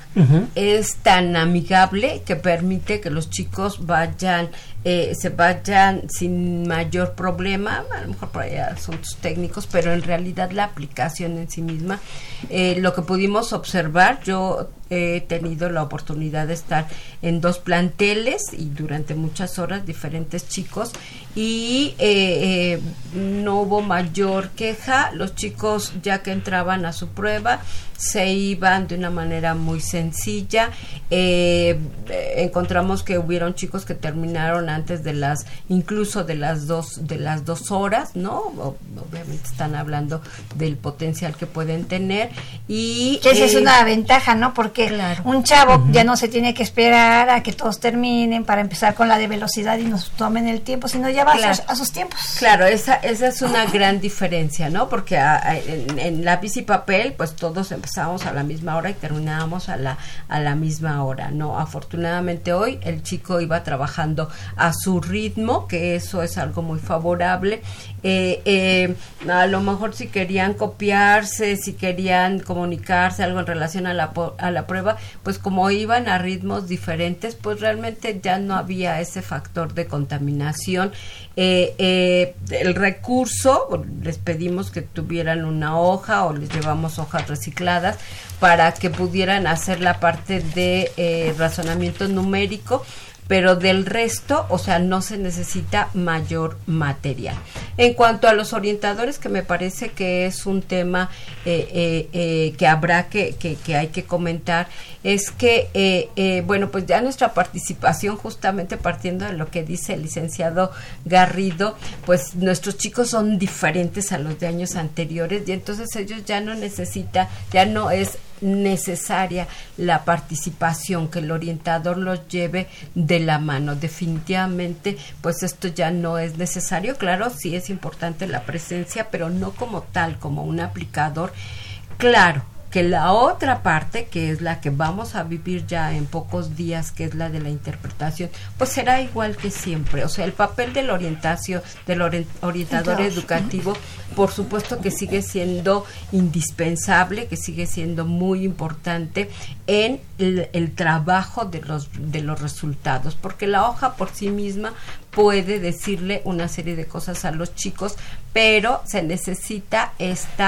es tan amigable que permite que los chicos vayan, eh, se vayan sin mayor problema, a lo mejor por ahí asuntos técnicos, pero en realidad la aplicación en sí misma, eh, lo que pudimos observar, yo he tenido la oportunidad de estar en dos planteles y durante muchas horas diferentes chicos y eh, eh, no hubo mayor queja, los chicos ya que entraban a su prueba se iban de una manera muy sencilla. Eh, eh, encontramos que hubieron chicos que terminaron antes de las, incluso de las dos, de las dos horas, ¿no? Obviamente están hablando del potencial que pueden tener y Que esa es eh, una ventaja, ¿no? Porque Claro. un chavo ya no se tiene que esperar a que todos terminen para empezar con la de velocidad y nos tomen el tiempo, sino ya va a sus, a sus tiempos. Claro, esa, esa es una gran diferencia, ¿no? Porque a- a- en, lápiz y papel, pues todos empezábamos a la misma hora y terminábamos a la, a la misma hora, ¿no? Afortunadamente hoy el chico iba trabajando a su ritmo, que eso es algo muy favorable. Eh, eh, a lo mejor si querían copiarse, si querían comunicarse algo en relación a la, a la prueba, pues como iban a ritmos diferentes, pues realmente ya no había ese factor de contaminación. Eh, eh, el recurso, les pedimos que tuvieran una hoja o les llevamos hojas recicladas para que pudieran hacer la parte de eh, razonamiento numérico pero del resto, o sea, no se necesita mayor material. En cuanto a los orientadores, que me parece que es un tema eh, eh, eh, que habrá que, que, que hay que comentar, es que, bueno, pues ya nuestra participación, justamente partiendo de lo que dice el licenciado Garrido, pues nuestros chicos son diferentes a los de años anteriores y entonces ellos ya no necesitan, ya no es necesaria la participación, que el orientador los lleve de la mano. Definitivamente, pues esto ya no es necesario. Claro, sí es importante la presencia, pero no como tal, como un aplicador. Claro, que la otra parte, que es la que vamos a vivir ya en pocos días, que es la de la interpretación, pues será igual que siempre. O sea, el papel del orientación, del ori- orientador educativo, por supuesto que sigue siendo indispensable, que sigue siendo muy importante en el, el trabajo de los, de los resultados, porque la hoja por sí misma puede decirle una serie de cosas a los chicos, pero se necesita este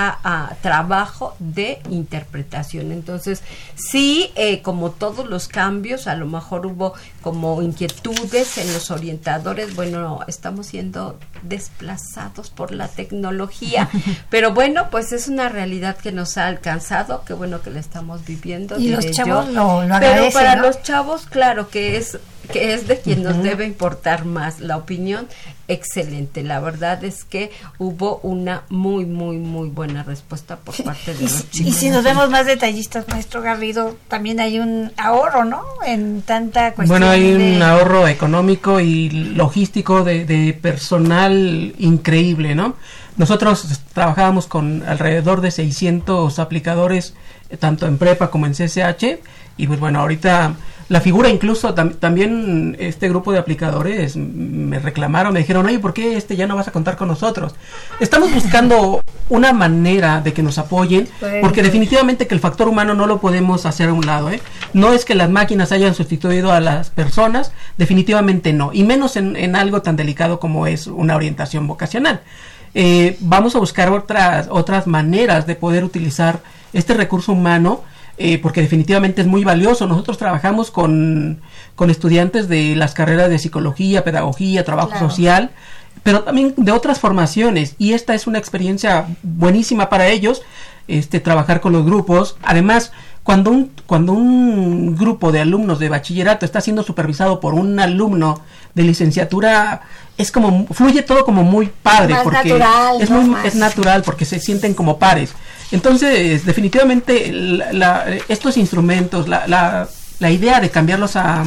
trabajo de interpretación. Entonces, sí, eh, como todos los cambios, a lo mejor hubo como inquietudes en los orientadores, bueno, estamos siendo desplazados por la tecnología, *laughs* pero bueno, pues es una realidad que nos ha alcanzado, qué bueno que la estamos viviendo. Y los chavos lo, lo Pero para los chavos, claro que es que es de quien nos debe importar más la opinión. Excelente. La verdad es que hubo una muy muy muy buena respuesta por parte de los chicos y si nos vemos más detallistas maestro Garrido también hay un ahorro no en tanta cuestión. Bueno hay un ahorro económico y logístico de, de personal increíble no nosotros trabajábamos con alrededor de 600 aplicadores tanto en prepa como en CSH y pues bueno ahorita la figura incluso también este grupo de aplicadores me reclamaron, me dijeron, oye, ¿por qué este ya no vas a contar con nosotros? Estamos buscando una manera de que nos apoyen, porque definitivamente que el factor humano no lo podemos hacer a un lado. ¿eh? No es que las máquinas hayan sustituido a las personas, definitivamente no, y menos en, algo tan delicado como es una orientación vocacional. Eh, vamos a buscar otras, otras maneras de poder utilizar este recurso humano eh, porque definitivamente es muy valioso. Nosotros trabajamos con, con, estudiantes de las carreras de psicología, pedagogía, trabajo social, pero también de otras formaciones y esta es una experiencia buenísima para ellos, este, trabajar con los grupos. Además, cuando un, cuando un grupo de alumnos de bachillerato está siendo supervisado por un alumno de licenciatura, es como, fluye todo como muy padre, porque es, muy, es natural, porque se sienten como pares. Entonces, definitivamente, estos instrumentos, la, la, idea de cambiarlos a,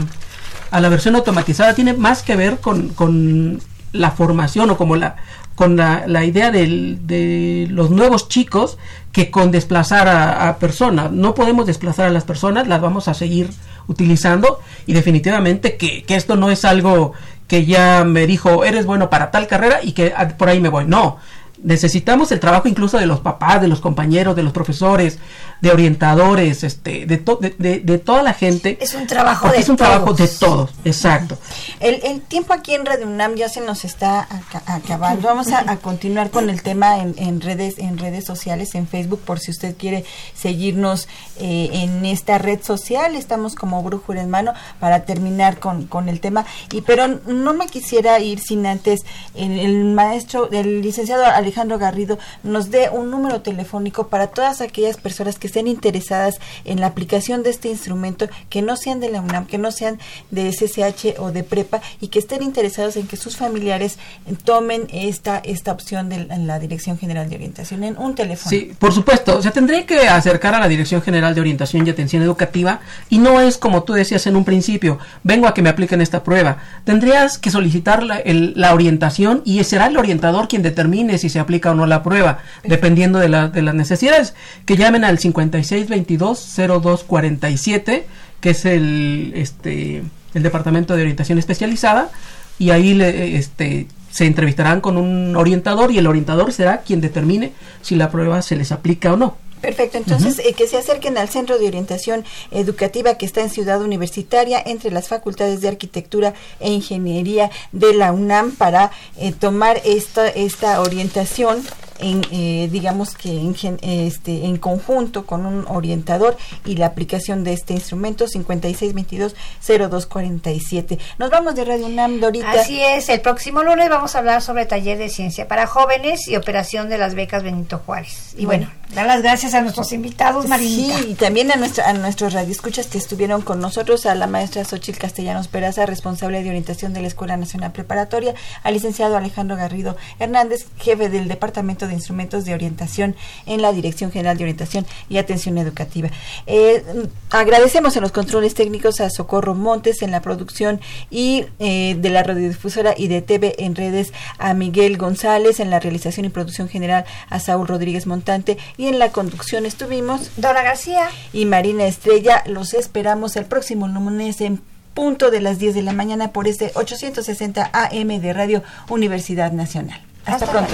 la versión automatizada tiene más que ver con, la formación o como la con la, la idea de los nuevos chicos que con desplazar a, a, personas. No podemos desplazar a las personas, las vamos a seguir utilizando y definitivamente que, que esto no es algo que ya me dijo, eres bueno para tal carrera y que ah, por ahí me voy. No, necesitamos el trabajo incluso de los papás, de los compañeros, de los profesores, de orientadores, este, de, de, de, toda la gente. Es un trabajo de Es un trabajo de todos, exacto. El, el, tiempo aquí en Radio UNAM ya se nos está acabando. Vamos a, continuar con el tema en, en, redes, en redes sociales, en Facebook, por si usted quiere seguirnos eh, en esta red social. Estamos como brújula en mano para terminar con, con el tema. Y pero no me quisiera ir sin antes el, el maestro, el licenciado Alejandro Garrido nos dé un número telefónico para todas aquellas personas que estén interesadas en la aplicación de este instrumento, que no sean de la UNAM, que no sean de SSH o de prepa y que estén interesados en que sus familiares tomen esta, esta opción de la Dirección General de Orientación en un teléfono. Sí, por supuesto. Se tendría que acercar a la Dirección General de Orientación y Atención Educativa y no es como tú decías en un principio, vengo a que me apliquen esta prueba. Tendrías que solicitar la, la orientación y será el orientador quien determine si se aplica o no la prueba, dependiendo de, la, de las necesidades. Que llamen al 5622-0247, que es el, este, el Departamento de Orientación Especializada, y ahí le, este, se entrevistarán con un orientador y el orientador será quien determine si la prueba se les aplica o no. Perfecto, entonces eh, que se acerquen al Centro de Orientación Educativa que está en Ciudad Universitaria entre las Facultades de Arquitectura e Ingeniería de la UNAM para eh, tomar esta, esta orientación en, eh, digamos que en, este, en conjunto con un orientador y la aplicación de este instrumento 5622-0247. Nos vamos de Radio UNAM, Dorita. Así es, el próximo lunes vamos a hablar sobre taller de ciencia para jóvenes y operación de las becas Benito Juárez. Y bueno, dar las gracias a nuestros invitados, Marinita. Sí, y también a, nuestra, a nuestros radioescuchas que estuvieron con nosotros, a la maestra Xochil Castellanos Peraza, responsable de orientación de la Escuela Nacional Preparatoria, al licenciado Alejandro Garrido Hernández, jefe del Departamento de Instrumentos de Orientación en la Dirección General de Orientación y Atención Educativa. Eh, agradecemos en los controles técnicos a Socorro Montes en la producción y eh, de la radiodifusora y de TV en redes a Miguel González en la realización y producción general a Saúl Rodríguez Montante y en la conducción estuvimos Dora García y Marina Estrella. Los esperamos el próximo lunes en punto de las 10 de la mañana por este 860 AM de Radio Universidad Nacional. Hasta, pronto.